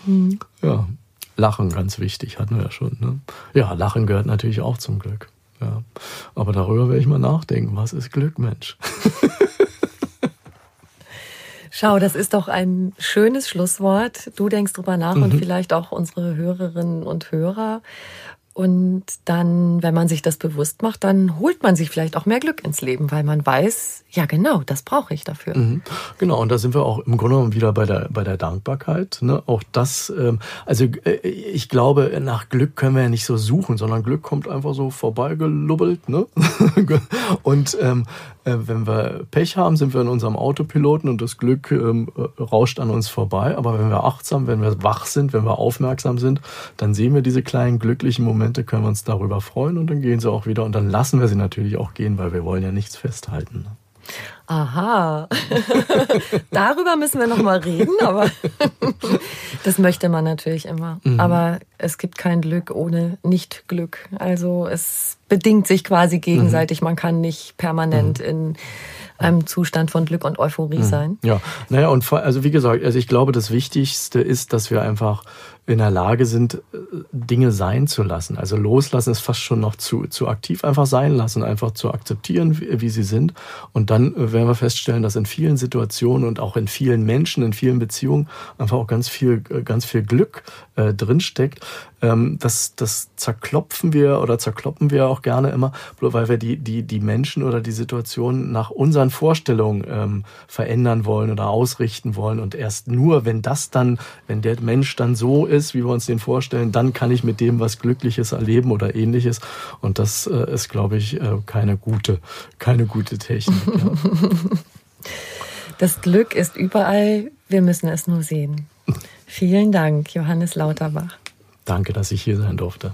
Hm. ja. Lachen ganz wichtig, hatten wir ja schon. Ne? Ja, Lachen gehört natürlich auch zum Glück. Ja. Aber darüber werde ich mal nachdenken. Was ist Glück, Mensch? Schau, das ist doch ein schönes Schlusswort. Du denkst drüber nach mhm. und vielleicht auch unsere Hörerinnen und Hörer. Und dann, wenn man sich das bewusst macht, dann holt man sich vielleicht auch mehr Glück ins Leben, weil man weiß, ja genau, das brauche ich dafür. Mhm. Genau, und da sind wir auch im Grunde genommen wieder bei der, bei der Dankbarkeit. Ne? Auch das, ähm, also äh, ich glaube, nach Glück können wir ja nicht so suchen, sondern Glück kommt einfach so vorbeigelubbelt. Ne? und ähm, äh, wenn wir Pech haben, sind wir in unserem Autopiloten und das Glück ähm, äh, rauscht an uns vorbei. Aber wenn wir achtsam, wenn wir wach sind, wenn wir aufmerksam sind, dann sehen wir diese kleinen glücklichen Momente, können wir uns darüber freuen und dann gehen sie auch wieder und dann lassen wir sie natürlich auch gehen, weil wir wollen ja nichts festhalten. Aha, darüber müssen wir noch mal reden, aber das möchte man natürlich immer. Mhm. Aber es gibt kein Glück ohne Nicht-Glück. Also es bedingt sich quasi gegenseitig. Mhm. Man kann nicht permanent mhm. in einem Zustand von Glück und Euphorie mhm. sein. Ja, naja, und also wie gesagt, also ich glaube, das Wichtigste ist, dass wir einfach in der Lage sind, äh, Dinge sein zu lassen. Also loslassen ist fast schon noch zu, zu aktiv. Einfach sein lassen, einfach zu akzeptieren, wie, wie sie sind. Und dann äh, werden wir feststellen, dass in vielen Situationen und auch in vielen Menschen, in vielen Beziehungen einfach auch ganz viel, äh, ganz viel Glück äh, drinsteckt. Ähm, das, das zerklopfen wir oder zerkloppen wir auch gerne immer, weil wir die, die, die Menschen oder die Situation nach unseren Vorstellungen ähm, verändern wollen oder ausrichten wollen. Und erst nur, wenn das dann, wenn der Mensch dann so ist, ist, wie wir uns den vorstellen, dann kann ich mit dem was Glückliches erleben oder ähnliches. Und das äh, ist, glaube ich, äh, keine gute, keine gute Technik. Ja. Das Glück ist überall, wir müssen es nur sehen. Vielen Dank, Johannes Lauterbach. Danke, dass ich hier sein durfte.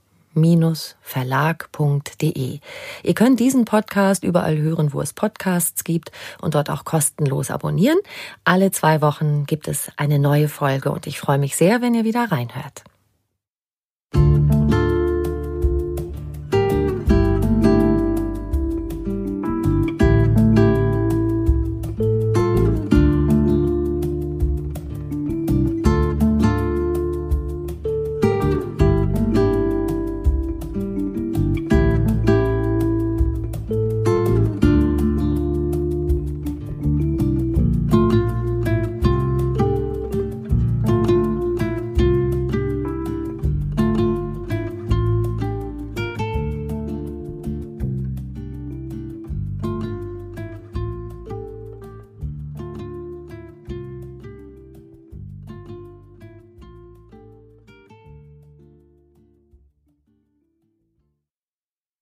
verlag.de. Ihr könnt diesen Podcast überall hören, wo es Podcasts gibt und dort auch kostenlos abonnieren. Alle zwei Wochen gibt es eine neue Folge und ich freue mich sehr, wenn ihr wieder reinhört.